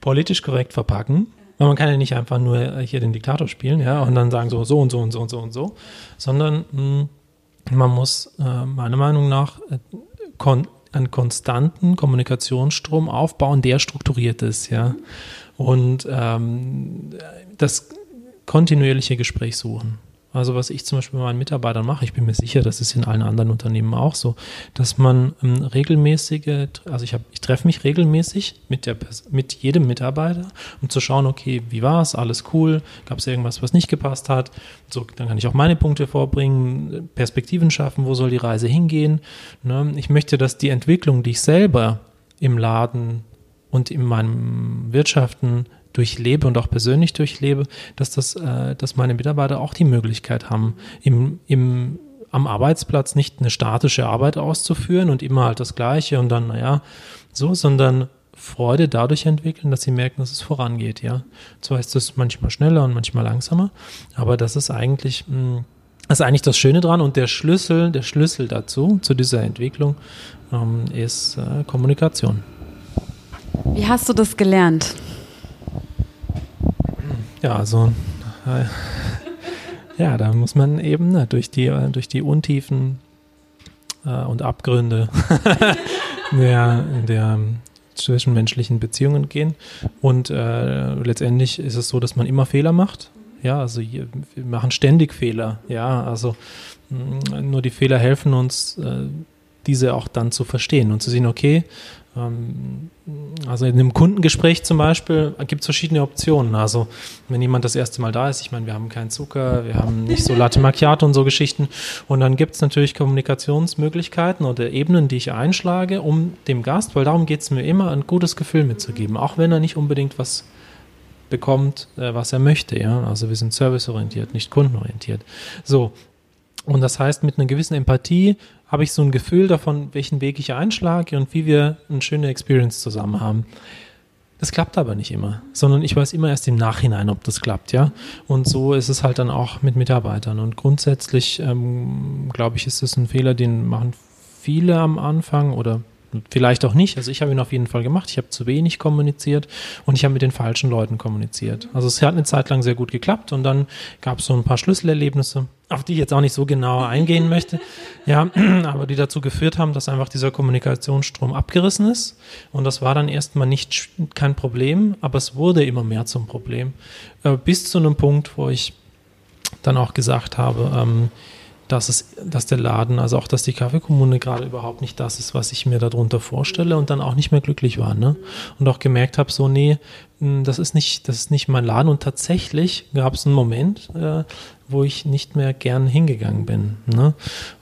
politisch korrekt verpacken. Weil man kann ja nicht einfach nur hier den Diktator spielen, ja, und dann sagen so, so und so und so und so und so, sondern mh, hm, man muss äh, meiner Meinung nach äh, kon einen konstanten Kommunikationsstrom aufbauen, der strukturiert ist, ja. Und ähm, das kontinuierliche Gespräch suchen. Also was ich zum Beispiel bei meinen Mitarbeitern mache, ich bin mir sicher, das ist in allen anderen Unternehmen auch so, dass man ähm, regelmäßige, also ich, ich treffe mich regelmäßig mit, der, mit jedem Mitarbeiter, um zu schauen, okay, wie war es, alles cool, gab es irgendwas, was nicht gepasst hat, so, dann kann ich auch meine Punkte vorbringen, Perspektiven schaffen, wo soll die Reise hingehen. Ne? Ich möchte, dass die Entwicklung, die ich selber im Laden und in meinem Wirtschaften durchlebe und auch persönlich durchlebe, dass das, äh, dass meine Mitarbeiter auch die Möglichkeit haben, im, im, am Arbeitsplatz nicht eine statische Arbeit auszuführen und immer halt das Gleiche und dann, naja, so, sondern Freude dadurch entwickeln, dass sie merken, dass es vorangeht, ja. Zwar ist es manchmal schneller und manchmal langsamer, aber das ist eigentlich, mh, hm, das ist eigentlich das Schöne dran und der Schlüssel, der Schlüssel dazu, zu dieser Entwicklung, ähm, ist äh, Kommunikation. Wie hast du das gelernt? Ja, also äh, ja, da muss man eben ne, durch, die, äh, durch die Untiefen äh, und Abgründe der, der zwischenmenschlichen Beziehungen gehen. Und äh, letztendlich ist es so, dass man immer Fehler macht. Ja, also wir machen ständig Fehler. Ja, also mh, nur die Fehler helfen uns, äh, diese auch dann zu verstehen und zu sehen, okay, also in einem Kundengespräch zum Beispiel gibt es verschiedene Optionen. Also wenn jemand das erste Mal da ist, ich meine, wir haben keinen Zucker, wir haben nicht so Latte Macchiato und so Geschichten. Und dann gibt es natürlich Kommunikationsmöglichkeiten oder Ebenen, die ich einschlage, um dem Gast, weil darum geht es mir immer, ein gutes Gefühl mitzugeben, auch wenn er nicht unbedingt was bekommt, äh, was er möchte. Ja? Also wir sind serviceorientiert, nicht kundenorientiert. So. Und das heißt, mit einer gewissen Empathie habe ich so ein Gefühl davon, welchen Weg ich einschlage und wie wir eine schöne Experience zusammen haben. Das klappt aber nicht immer, sondern ich weiß immer erst im Nachhinein, ob das klappt, ja. Und so ist es halt dann auch mit Mitarbeitern. Und grundsätzlich, ähm, glaube ich, ist das ein Fehler, den machen viele am Anfang oder Vielleicht auch nicht. Also ich habe ihn auf jeden Fall gemacht. Ich habe zu wenig kommuniziert und ich habe mit den falschen Leuten kommuniziert. Also es hat eine Zeit lang sehr gut geklappt und dann gab es so ein paar Schlüsselerlebnisse, auf die ich jetzt auch nicht so genau eingehen möchte. Ja, aber die dazu geführt haben, dass einfach dieser Kommunikationsstrom abgerissen ist. Und das war dann erstmal nicht kein Problem, aber es wurde immer mehr zum Problem. Äh, bis zu einem Punkt, wo ich dann auch gesagt habe, ähm, dass, es, dass der Laden, also auch, dass die Kaffeekommune gerade überhaupt nicht das ist, was ich mir darunter vorstelle und dann auch nicht mehr glücklich war. Ne? Und auch gemerkt habe, so, nee, das ist nicht, das ist nicht mein Laden. Und tatsächlich gab es einen Moment, äh, wo ich nicht mehr gern hingegangen bin. Ne?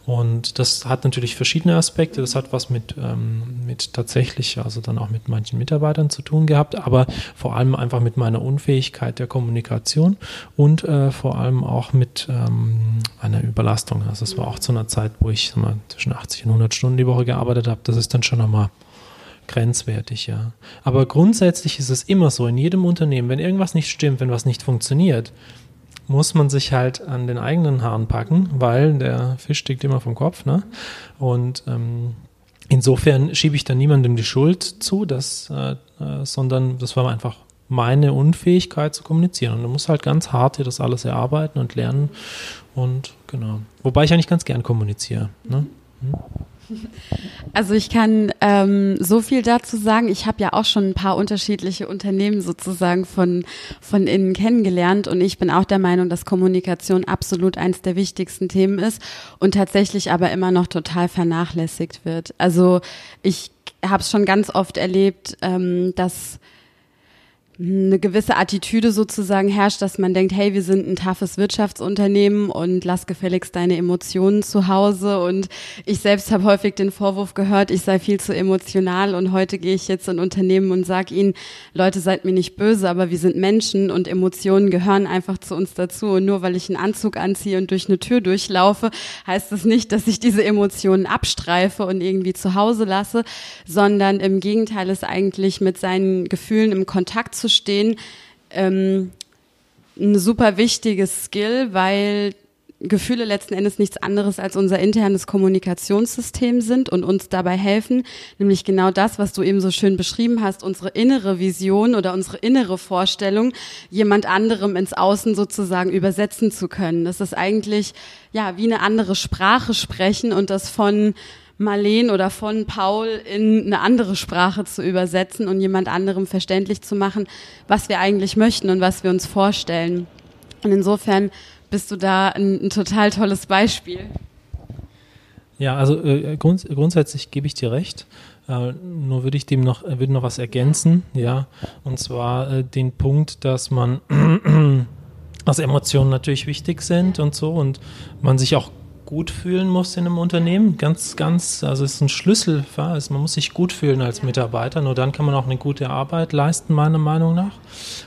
Und das hat natürlich verschiedene Aspekte. Das hat was mit, ähm, mit tatsächlich, also dann auch mit manchen Mitarbeitern zu tun gehabt, aber vor allem einfach mit meiner Unfähigkeit der Kommunikation und äh, vor allem auch mit ähm, einer Überlastung. Also es war auch zu einer Zeit, wo ich mal, zwischen 80 und 100 Stunden die Woche gearbeitet habe. Das ist dann schon nochmal grenzwertig, ja. Aber grundsätzlich ist es immer so, in jedem Unternehmen, wenn irgendwas nicht stimmt, wenn was nicht funktioniert, muss man sich halt an den eigenen Haaren packen, weil der Fisch stickt immer vom Kopf, ne? Und ähm, insofern schiebe ich da niemandem die Schuld zu, dass, äh, äh, sondern das war einfach meine Unfähigkeit zu kommunizieren. Und du musst halt ganz hart hier das alles erarbeiten und lernen. Und genau. Wobei ich eigentlich ganz gern kommuniziere. Ne? Hm? Also ich kann ähm, so viel dazu sagen. Ich habe ja auch schon ein paar unterschiedliche Unternehmen sozusagen von, von innen kennengelernt und ich bin auch der Meinung, dass Kommunikation absolut eins der wichtigsten Themen ist und tatsächlich aber immer noch total vernachlässigt wird. Also ich habe es schon ganz oft erlebt, ähm, dass eine gewisse Attitüde sozusagen herrscht, dass man denkt, hey, wir sind ein toughes Wirtschaftsunternehmen und lass gefälligst deine Emotionen zu Hause. Und ich selbst habe häufig den Vorwurf gehört, ich sei viel zu emotional und heute gehe ich jetzt in Unternehmen und sage ihnen, Leute, seid mir nicht böse, aber wir sind Menschen und Emotionen gehören einfach zu uns dazu. Und nur weil ich einen Anzug anziehe und durch eine Tür durchlaufe, heißt das nicht, dass ich diese Emotionen abstreife und irgendwie zu Hause lasse, sondern im Gegenteil ist eigentlich mit seinen Gefühlen im Kontakt zu stehen, ähm, ein super wichtiges Skill, weil Gefühle letzten Endes nichts anderes als unser internes Kommunikationssystem sind und uns dabei helfen, nämlich genau das, was du eben so schön beschrieben hast, unsere innere Vision oder unsere innere Vorstellung jemand anderem ins Außen sozusagen übersetzen zu können. Das ist eigentlich ja wie eine andere Sprache sprechen und das von Marleen oder von Paul in eine andere Sprache zu übersetzen und jemand anderem verständlich zu machen, was wir eigentlich möchten und was wir uns vorstellen. Und insofern bist du da ein, ein total tolles Beispiel. Ja, also äh, grunds grundsätzlich gebe ich dir recht. Äh, nur würde ich dem noch, äh, würde noch was ergänzen, ja. Und zwar äh, den Punkt, dass man, dass Emotionen natürlich wichtig sind und so und man sich auch gut fühlen muss in einem Unternehmen. Ganz, ganz, also es ist ein Schlüssel, also man muss sich gut fühlen als Mitarbeiter, nur dann kann man auch eine gute Arbeit leisten, meiner Meinung nach,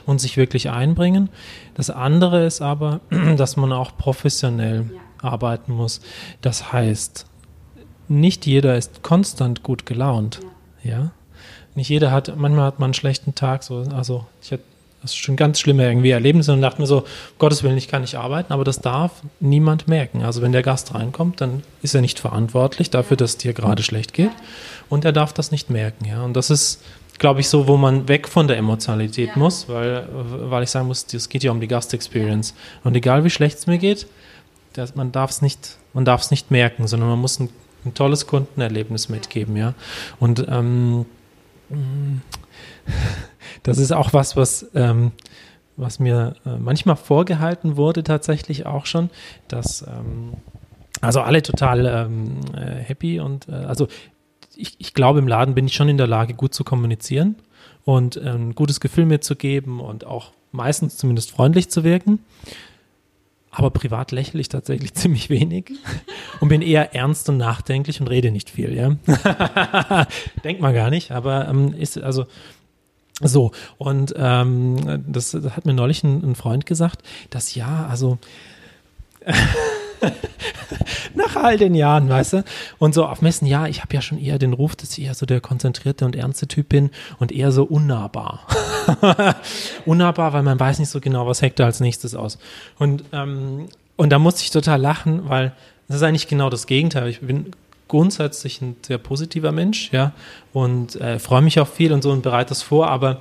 und sich wirklich einbringen. Das andere ist aber, dass man auch professionell arbeiten muss. Das heißt, nicht jeder ist konstant gut gelaunt. Ja. ja. Nicht jeder hat, manchmal hat man einen schlechten Tag, so, also ich hatte das ist schon ganz schlimme irgendwie Erlebnisse und dachte mir so, um Gottes Willen, ich kann nicht arbeiten, aber das darf niemand merken. Also wenn der Gast reinkommt, dann ist er nicht verantwortlich dafür, dass es dir gerade schlecht geht und er darf das nicht merken. Ja. Und das ist, glaube ich, so, wo man weg von der Emotionalität ja. muss, weil, weil ich sagen muss, es geht ja um die Gast-Experience. Und egal wie schlecht es mir geht, das, man darf es nicht, nicht merken, sondern man muss ein, ein tolles Kundenerlebnis mitgeben. Ja. Und ähm, das ist auch was, was, ähm, was mir äh, manchmal vorgehalten wurde, tatsächlich auch schon, dass, ähm, Also alle total ähm, äh, happy und äh, also ich, ich glaube, im Laden bin ich schon in der Lage, gut zu kommunizieren und ein gutes Gefühl mitzugeben und auch meistens zumindest freundlich zu wirken. Aber privat lächle ich tatsächlich ziemlich wenig und bin eher ernst und nachdenklich und rede nicht viel, ja. Denkt man gar nicht, aber ähm, ist also so. Und ähm, das, das hat mir neulich ein, ein Freund gesagt, dass ja, also Nach all den Jahren, weißt du? Und so auf Messen, ja, ich habe ja schon eher den Ruf, dass ich eher so der konzentrierte und ernste Typ bin und eher so unnahbar. unnahbar, weil man weiß nicht so genau, was heckt da als nächstes aus. Und, ähm, und da musste ich total lachen, weil das ist eigentlich genau das Gegenteil. Ich bin grundsätzlich ein sehr positiver Mensch, ja, und äh, freue mich auch viel und so und bereite das vor, aber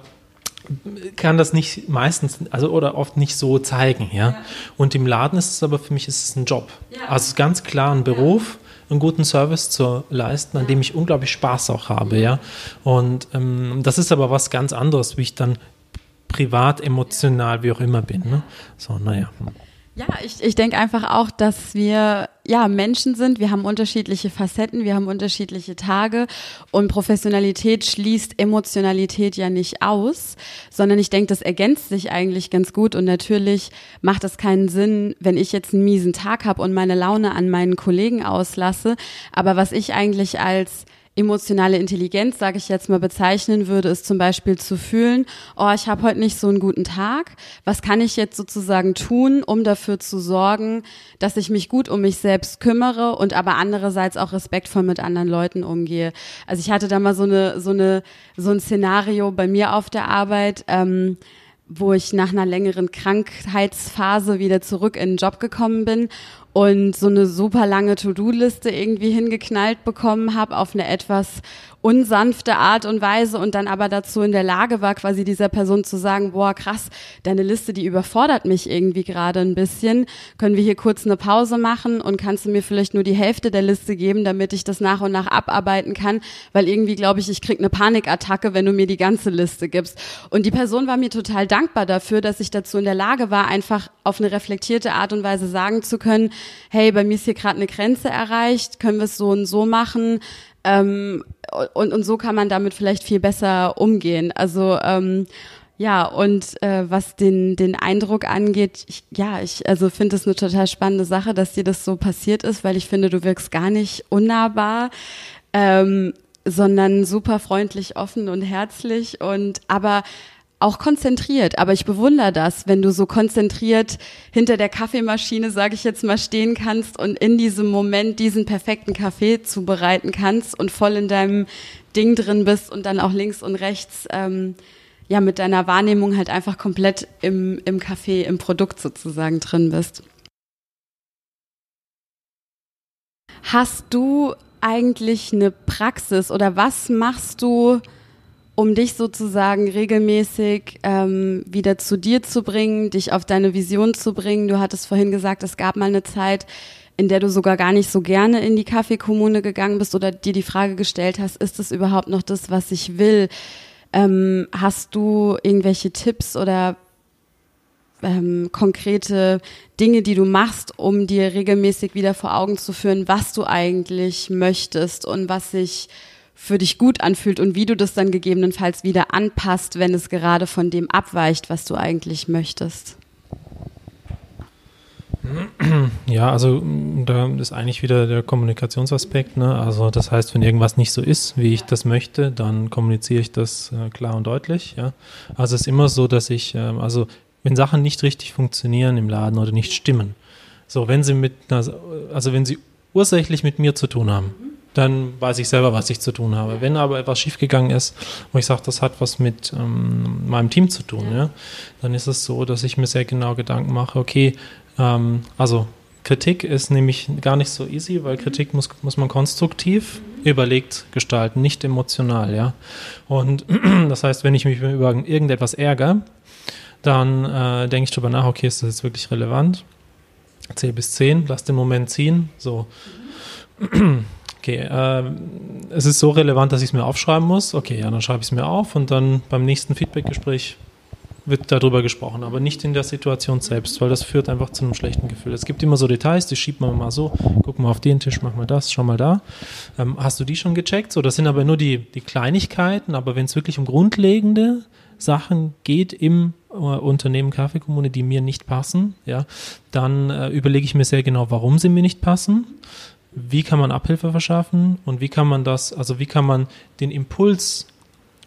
kann das nicht meistens, also oder oft nicht so zeigen, ja. ja. Und im Laden ist es aber für mich ist es ein Job. Ja. Also ganz klar ein Beruf, einen guten Service zu leisten, an dem ich unglaublich Spaß auch habe, ja. Und ähm, das ist aber was ganz anderes, wie ich dann privat, emotional, wie auch immer bin. Ne? So, naja. Ja, ich, ich denke einfach auch, dass wir ja Menschen sind. Wir haben unterschiedliche Facetten, wir haben unterschiedliche Tage und Professionalität schließt Emotionalität ja nicht aus, sondern ich denke, das ergänzt sich eigentlich ganz gut und natürlich macht es keinen Sinn, wenn ich jetzt einen miesen Tag habe und meine Laune an meinen Kollegen auslasse. Aber was ich eigentlich als emotionale Intelligenz, sage ich jetzt mal, bezeichnen würde, ist zum Beispiel zu fühlen, oh, ich habe heute nicht so einen guten Tag. Was kann ich jetzt sozusagen tun, um dafür zu sorgen, dass ich mich gut um mich selbst kümmere und aber andererseits auch respektvoll mit anderen Leuten umgehe. Also ich hatte da mal so eine so eine so ein Szenario bei mir auf der Arbeit. Ähm, wo ich nach einer längeren Krankheitsphase wieder zurück in den Job gekommen bin und so eine super lange To-Do-Liste irgendwie hingeknallt bekommen habe auf eine etwas unsanfte Art und Weise und dann aber dazu in der Lage war, quasi dieser Person zu sagen, boah, krass, deine Liste, die überfordert mich irgendwie gerade ein bisschen. Können wir hier kurz eine Pause machen und kannst du mir vielleicht nur die Hälfte der Liste geben, damit ich das nach und nach abarbeiten kann? Weil irgendwie glaube ich, ich krieg eine Panikattacke, wenn du mir die ganze Liste gibst. Und die Person war mir total dankbar dafür, dass ich dazu in der Lage war, einfach auf eine reflektierte Art und Weise sagen zu können, hey, bei mir ist hier gerade eine Grenze erreicht, können wir es so und so machen? Ähm, und, und so kann man damit vielleicht viel besser umgehen. Also ähm, ja, und äh, was den, den Eindruck angeht, ich, ja, ich also finde es eine total spannende Sache, dass dir das so passiert ist, weil ich finde, du wirkst gar nicht unnahbar, ähm, sondern super freundlich, offen und herzlich und aber auch konzentriert. Aber ich bewundere das, wenn du so konzentriert hinter der Kaffeemaschine, sage ich jetzt mal, stehen kannst und in diesem Moment diesen perfekten Kaffee zubereiten kannst und voll in deinem Ding drin bist und dann auch links und rechts ähm, ja mit deiner Wahrnehmung halt einfach komplett im, im Kaffee, im Produkt sozusagen drin bist. Hast du eigentlich eine Praxis oder was machst du? Um dich sozusagen regelmäßig ähm, wieder zu dir zu bringen, dich auf deine Vision zu bringen. Du hattest vorhin gesagt, es gab mal eine Zeit, in der du sogar gar nicht so gerne in die Kaffeekommune gegangen bist oder dir die Frage gestellt hast, ist es überhaupt noch das, was ich will? Ähm, hast du irgendwelche Tipps oder ähm, konkrete Dinge, die du machst, um dir regelmäßig wieder vor Augen zu führen, was du eigentlich möchtest und was sich für dich gut anfühlt und wie du das dann gegebenenfalls wieder anpasst, wenn es gerade von dem abweicht, was du eigentlich möchtest. Ja, also da ist eigentlich wieder der Kommunikationsaspekt. Ne? Also das heißt, wenn irgendwas nicht so ist, wie ich das möchte, dann kommuniziere ich das äh, klar und deutlich. Ja? Also es ist immer so, dass ich, äh, also wenn Sachen nicht richtig funktionieren im Laden oder nicht stimmen, so wenn sie mit, einer, also wenn sie ursächlich mit mir zu tun haben, dann weiß ich selber, was ich zu tun habe. Wenn aber etwas schiefgegangen ist, wo ich sage, das hat was mit ähm, meinem Team zu tun, ja. ja. dann ist es so, dass ich mir sehr genau Gedanken mache, okay, ähm, also Kritik ist nämlich gar nicht so easy, weil Kritik muss, muss man konstruktiv überlegt gestalten, nicht emotional, ja. Und das heißt, wenn ich mich über irgendetwas ärgere, dann äh, denke ich darüber nach, okay, ist das jetzt wirklich relevant? Zähl bis zehn, lass den Moment ziehen, so. Okay, äh, es ist so relevant, dass ich es mir aufschreiben muss. Okay, ja, dann schreibe ich es mir auf und dann beim nächsten Feedbackgespräch wird darüber gesprochen, aber nicht in der Situation selbst, weil das führt einfach zu einem schlechten Gefühl. Es gibt immer so Details, die schiebt man mal so, guck mal auf den Tisch, mach mal das, schau mal da. Ähm, hast du die schon gecheckt? So, das sind aber nur die, die Kleinigkeiten, aber wenn es wirklich um grundlegende Sachen geht im äh, Unternehmen Kaffeekommune, die mir nicht passen, ja, dann äh, überlege ich mir sehr genau, warum sie mir nicht passen wie kann man Abhilfe verschaffen und wie kann man das, also wie kann man den Impuls,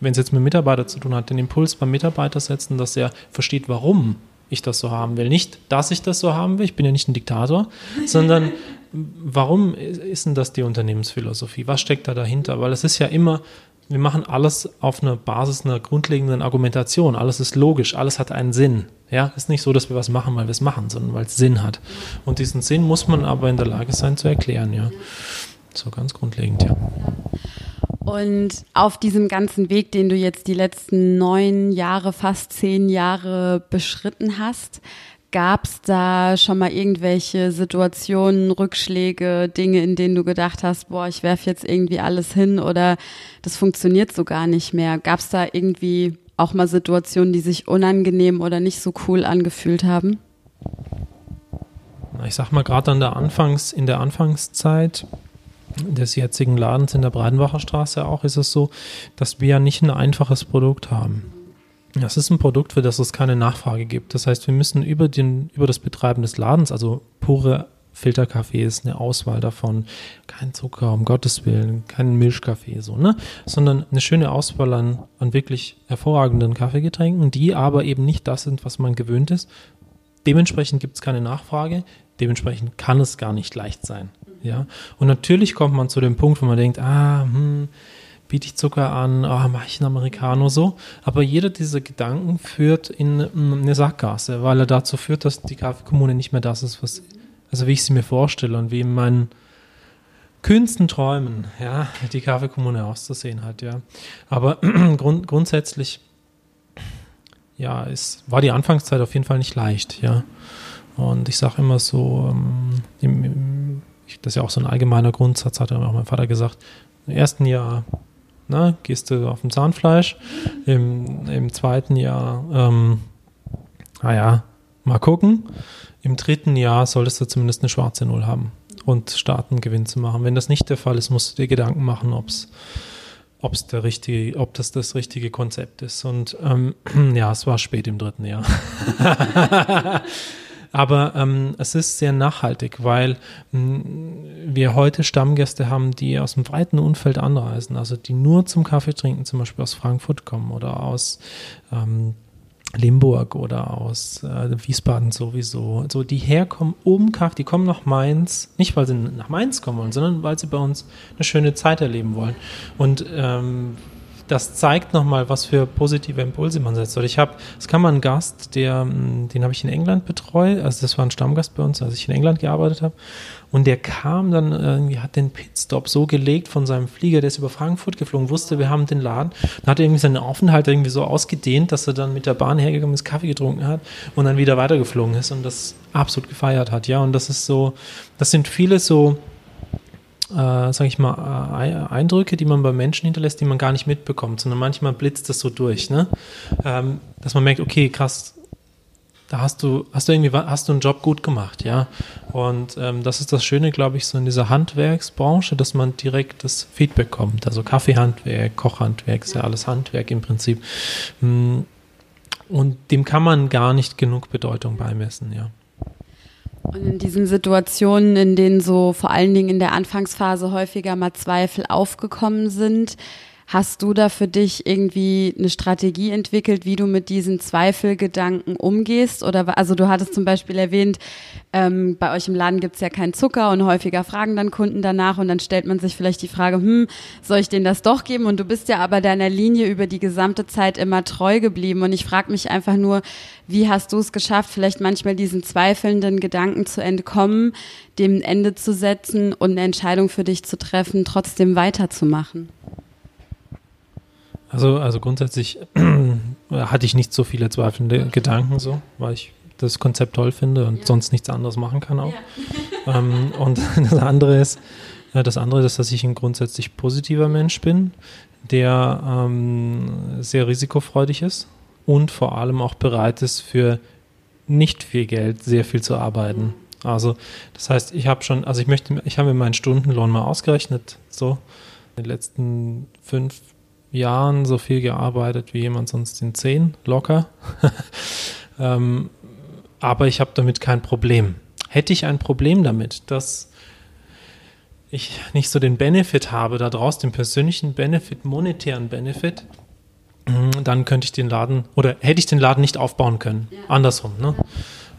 wenn es jetzt mit Mitarbeiter zu tun hat, den Impuls beim Mitarbeiter setzen, dass er versteht, warum ich das so haben will. Nicht, dass ich das so haben will, ich bin ja nicht ein Diktator, sondern warum ist denn das die Unternehmensphilosophie? Was steckt da dahinter? Weil es ist ja immer, wir machen alles auf einer Basis einer grundlegenden Argumentation. Alles ist logisch, alles hat einen Sinn. Ja, ist nicht so, dass wir was machen, weil wir es machen, sondern weil es Sinn hat. Und diesen Sinn muss man aber in der Lage sein zu erklären, ja. So ganz grundlegend, ja. Und auf diesem ganzen Weg, den du jetzt die letzten neun Jahre, fast zehn Jahre beschritten hast, Gab es da schon mal irgendwelche Situationen, Rückschläge, Dinge, in denen du gedacht hast, boah, ich werfe jetzt irgendwie alles hin oder das funktioniert so gar nicht mehr? Gab es da irgendwie auch mal Situationen, die sich unangenehm oder nicht so cool angefühlt haben? Ich sag mal, gerade an der Anfangs, in der Anfangszeit des jetzigen Ladens in der Breidenbacher Straße auch ist es so, dass wir ja nicht ein einfaches Produkt haben. Das ist ein Produkt, für das es keine Nachfrage gibt. Das heißt, wir müssen über, den, über das Betreiben des Ladens, also pure Filterkaffee ist eine Auswahl davon, kein Zucker, um Gottes Willen, kein Milchkaffee, so, ne? Sondern eine schöne Auswahl an, an wirklich hervorragenden Kaffeegetränken, die aber eben nicht das sind, was man gewöhnt ist. Dementsprechend gibt es keine Nachfrage, dementsprechend kann es gar nicht leicht sein. Ja. Und natürlich kommt man zu dem Punkt, wo man denkt, ah, hm, biete ich Zucker an, oh, mache ich einen Americano so. Aber jeder dieser Gedanken führt in eine Sackgasse, weil er dazu führt, dass die Kaffeekommune nicht mehr das ist, was, also wie ich sie mir vorstelle und wie in meinen kühnsten Träumen, ja, die Kaffeekommune auszusehen hat, ja. Aber grund, grundsätzlich, ja, es war die Anfangszeit auf jeden Fall nicht leicht, ja. Und ich sage immer so, ähm, im, das ist ja auch so ein allgemeiner Grundsatz, hat auch mein Vater gesagt, im ersten Jahr Ne? Gehst du auf dem Zahnfleisch. Im, im zweiten Jahr, ähm, naja, mal gucken. Im dritten Jahr solltest du zumindest eine schwarze Null haben und starten, Gewinn zu machen. Wenn das nicht der Fall ist, musst du dir Gedanken machen, ob es ob der richtige, ob das das richtige Konzept ist. Und ähm, ja, es war spät im dritten Jahr. Aber ähm, es ist sehr nachhaltig, weil mh, mm, wir heute Stammgäste haben, die aus einem weiten Umfeld anreisen, also die nur zum Kaffee trinken, zum Beispiel aus Frankfurt kommen oder aus ähm, Limburg oder aus äh, Wiesbaden sowieso. So, die herkommen um Kaffee, die kommen nach Mainz, nicht weil sie nach Mainz kommen wollen, sondern weil sie bei uns eine schöne Zeit erleben wollen. Und ähm, das zeigt nochmal, was für positive Impulse man setzt. Oder ich habe, es kam mal ein Gast, der, hm, den habe ich in England betreut, also das war ein Stammgast bei uns, als ich in England gearbeitet habe. Und der kam dann irgendwie, hat den Pitstop so gelegt von seinem Flieger, der ist über Frankfurt geflogen, wusste, wir haben den Laden. Dann hat er irgendwie seinen Aufenthalt irgendwie so ausgedehnt, dass er dann mit der Bahn hergekommen ist, Kaffee getrunken hat und dann wieder weitergeflogen ist und das absolut gefeiert hat. Ja, und das ist so, das sind viele so, äh, sage ich mal, äh, Eindrücke, die man bei Menschen hinterlässt, die man gar nicht mitbekommt, sondern manchmal blitzt das so durch, ne? Ähm, dass man merkt, okay, krass, da hast du, hast du irgendwie, hast du einen Job gut gemacht, ja. Und ähm, das ist das Schöne, glaube ich, so in dieser Handwerksbranche, dass man direkt das Feedback kommt. Also Kaffeehandwerk, Kochhandwerk, ist ja alles Handwerk im Prinzip. Mm, und dem kann man gar nicht genug Bedeutung beimessen, ja. Und in diesen Situationen, in denen so vor allen Dingen in der Anfangsphase häufiger mal Zweifel aufgekommen sind, Hast du da für dich irgendwie eine Strategie entwickelt, wie du mit diesen Zweifelgedanken umgehst? Oder also du hattest zum Beispiel erwähnt, ähm, bei euch im Laden gibt's ja keinen Zucker und häufiger fragen dann Kunden danach und dann stellt man sich vielleicht die Frage, hm, soll ich denen das doch geben? Und du bist ja aber deiner Linie über die gesamte Zeit immer treu geblieben. Und ich frage mich einfach nur, wie hast du es geschafft, vielleicht manchmal diesen zweifelnden Gedanken zu entkommen, dem Ende zu setzen und eine Entscheidung für dich zu treffen, trotzdem weiterzumachen? Also, also grundsätzlich hatte ich nicht so viele zweifelnde Gedanken, so, weil ich das Konzept toll finde und ja. sonst nichts anderes machen kann auch. Ja. ähm, und das andere ist, äh, das andere ist, dass ich ein grundsätzlich positiver Mensch bin, der ähm, sehr risikofreudig ist. und vor allem auch bereit ist, für nicht viel Geld sehr viel zu arbeiten. Also das heißt, ich habe schon, also ich möchte, ich habe mir meinen Stundenlohn mal ausgerechnet, so in den letzten fünf Jahren so viel gearbeitet wie jemand sonst in zehn, locker. ähm, aber ich habe damit kein Problem. Hätte ich ein Problem damit, dass ich nicht so den Benefit habe, daraus den persönlichen Benefit, monetären Benefit, dann könnte ich den Laden oder hätte ich den Laden nicht aufbauen können. Ja. Andersrum. Ne?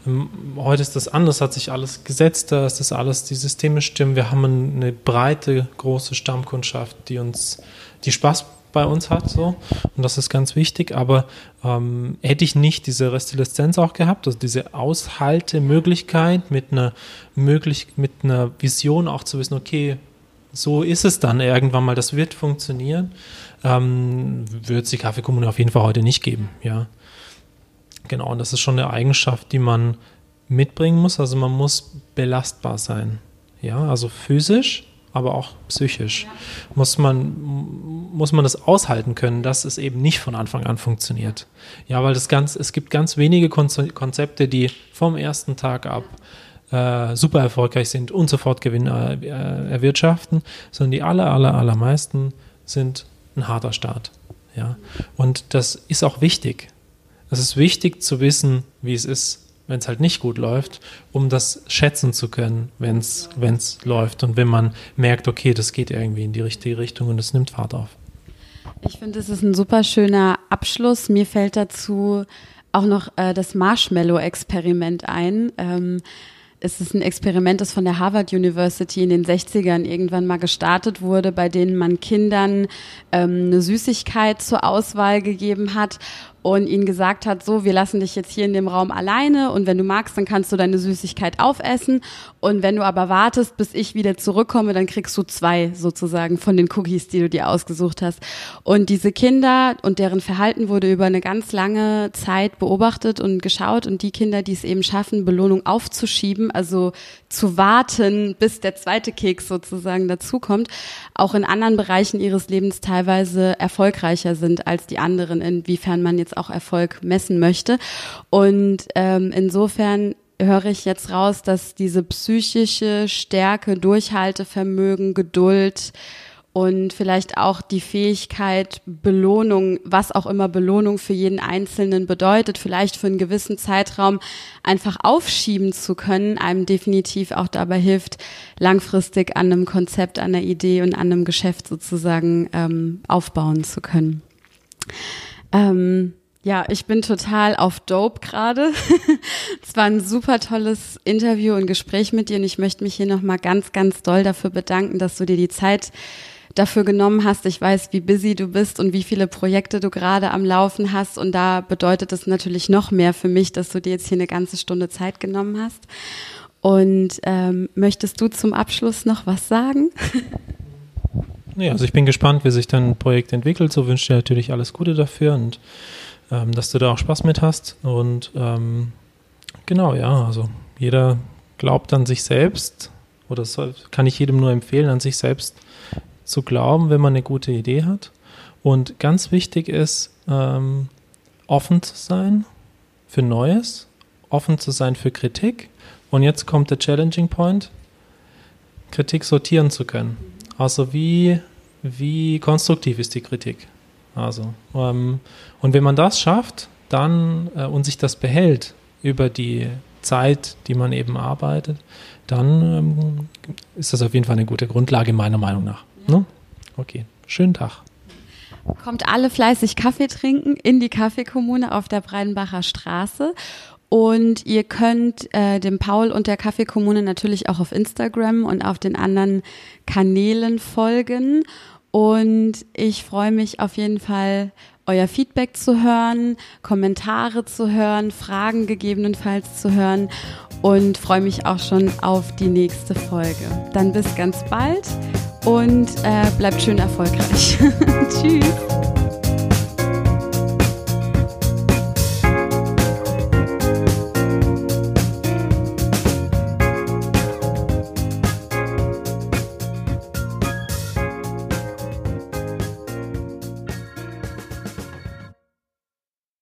Ähm, heute ist das anders, hat sich alles gesetzt, da ist das alles, die Systeme stimmen. Wir haben eine breite, große Stammkundschaft, die uns, die Spaß bei uns hat, so. Und das ist ganz wichtig. Aber ähm, hätte ich nicht diese Restileszenz auch gehabt, also diese Aushaltemöglichkeit mit einer möglich, mit einer Vision auch zu wissen, okay, so ist es dann irgendwann mal, das wird funktionieren, ähm, wird es die Kaffeekommune auf jeden Fall heute nicht geben, ja. Genau, und das ist schon eine Eigenschaft, die man mitbringen muss. Also man muss belastbar sein. Ja, also physisch, aber auch psychisch. Ja. Muss, man, muss man das aushalten können, dass es eben nicht von Anfang an funktioniert. Ja, weil das ganz, es gibt ganz wenige Konzepte, die vom ersten Tag ab äh, super erfolgreich sind und sofort Gewinn äh, erwirtschaften, sondern die aller, aller, allermeisten sind ein harter Start. Ja, und das ist auch wichtig. Es ist wichtig zu wissen, wie es ist, wenn es halt nicht gut läuft, um das schätzen zu können, wenn es läuft und wenn man merkt, okay, das geht irgendwie in die richtige Richtung und es nimmt Fahrt auf. Ich finde, es ist ein super schöner Abschluss. Mir fällt dazu auch noch äh, das Marshmallow-Experiment ein. Ähm, es ist ein Experiment, das von der Harvard University in den 60ern irgendwann mal gestartet wurde, bei denen man Kindern ähm, eine Süßigkeit zur Auswahl gegeben hat und ihnen gesagt hat, so, wir lassen dich jetzt hier in dem Raum alleine und wenn du magst, dann kannst du deine Süßigkeit aufessen und wenn du aber wartest, bis ich wieder zurückkomme, dann kriegst du zwei sozusagen von den Cookies, die du dir ausgesucht hast. Und diese Kinder und deren Verhalten wurde über eine ganz lange Zeit beobachtet und geschaut und die Kinder, die es eben schaffen, Belohnung aufzuschieben, also zu warten, bis der zweite Keks sozusagen dazukommt, auch in anderen Bereichen ihres Lebens teilweise erfolgreicher sind als die anderen, inwiefern man jetzt auch Erfolg messen möchte. Und ähm, insofern höre ich jetzt raus, dass diese psychische Stärke, Durchhaltevermögen, Geduld und vielleicht auch die Fähigkeit, Belohnung, was auch immer Belohnung für jeden Einzelnen bedeutet, vielleicht für einen gewissen Zeitraum einfach aufschieben zu können, einem definitiv auch dabei hilft, langfristig an einem Konzept, an einer Idee und an einem Geschäft sozusagen ähm, aufbauen zu können. Ähm, ja, ich bin total auf Dope gerade. es war ein super tolles Interview und Gespräch mit dir und ich möchte mich hier nochmal ganz, ganz doll dafür bedanken, dass du dir die Zeit dafür genommen hast. Ich weiß, wie busy du bist und wie viele Projekte du gerade am Laufen hast und da bedeutet es natürlich noch mehr für mich, dass du dir jetzt hier eine ganze Stunde Zeit genommen hast. Und ähm, möchtest du zum Abschluss noch was sagen? Ja, also ich bin gespannt, wie sich dein Projekt entwickelt. So wünsche ich dir natürlich alles Gute dafür und ähm, dass du da auch Spaß mit hast. Und ähm, genau, ja, also jeder glaubt an sich selbst oder soll, kann ich jedem nur empfehlen, an sich selbst zu glauben, wenn man eine gute Idee hat. Und ganz wichtig ist, ähm, offen zu sein für Neues, offen zu sein für Kritik. Und jetzt kommt der Challenging Point, Kritik sortieren zu können. Also wie, wie konstruktiv ist die Kritik? Also, ähm, und wenn man das schafft, dann äh, und sich das behält über die Zeit, die man eben arbeitet, dann ähm, ist das auf jeden Fall eine gute Grundlage, meiner Meinung nach. Ne? Okay, schönen Tag. Kommt alle fleißig Kaffee trinken in die Kaffeekommune auf der Breidenbacher Straße. Und ihr könnt äh, dem Paul und der Kaffeekommune natürlich auch auf Instagram und auf den anderen Kanälen folgen. Und ich freue mich auf jeden Fall, euer Feedback zu hören, Kommentare zu hören, Fragen gegebenenfalls zu hören und freue mich auch schon auf die nächste Folge. Dann bis ganz bald und äh, bleibt schön erfolgreich. Tschüss.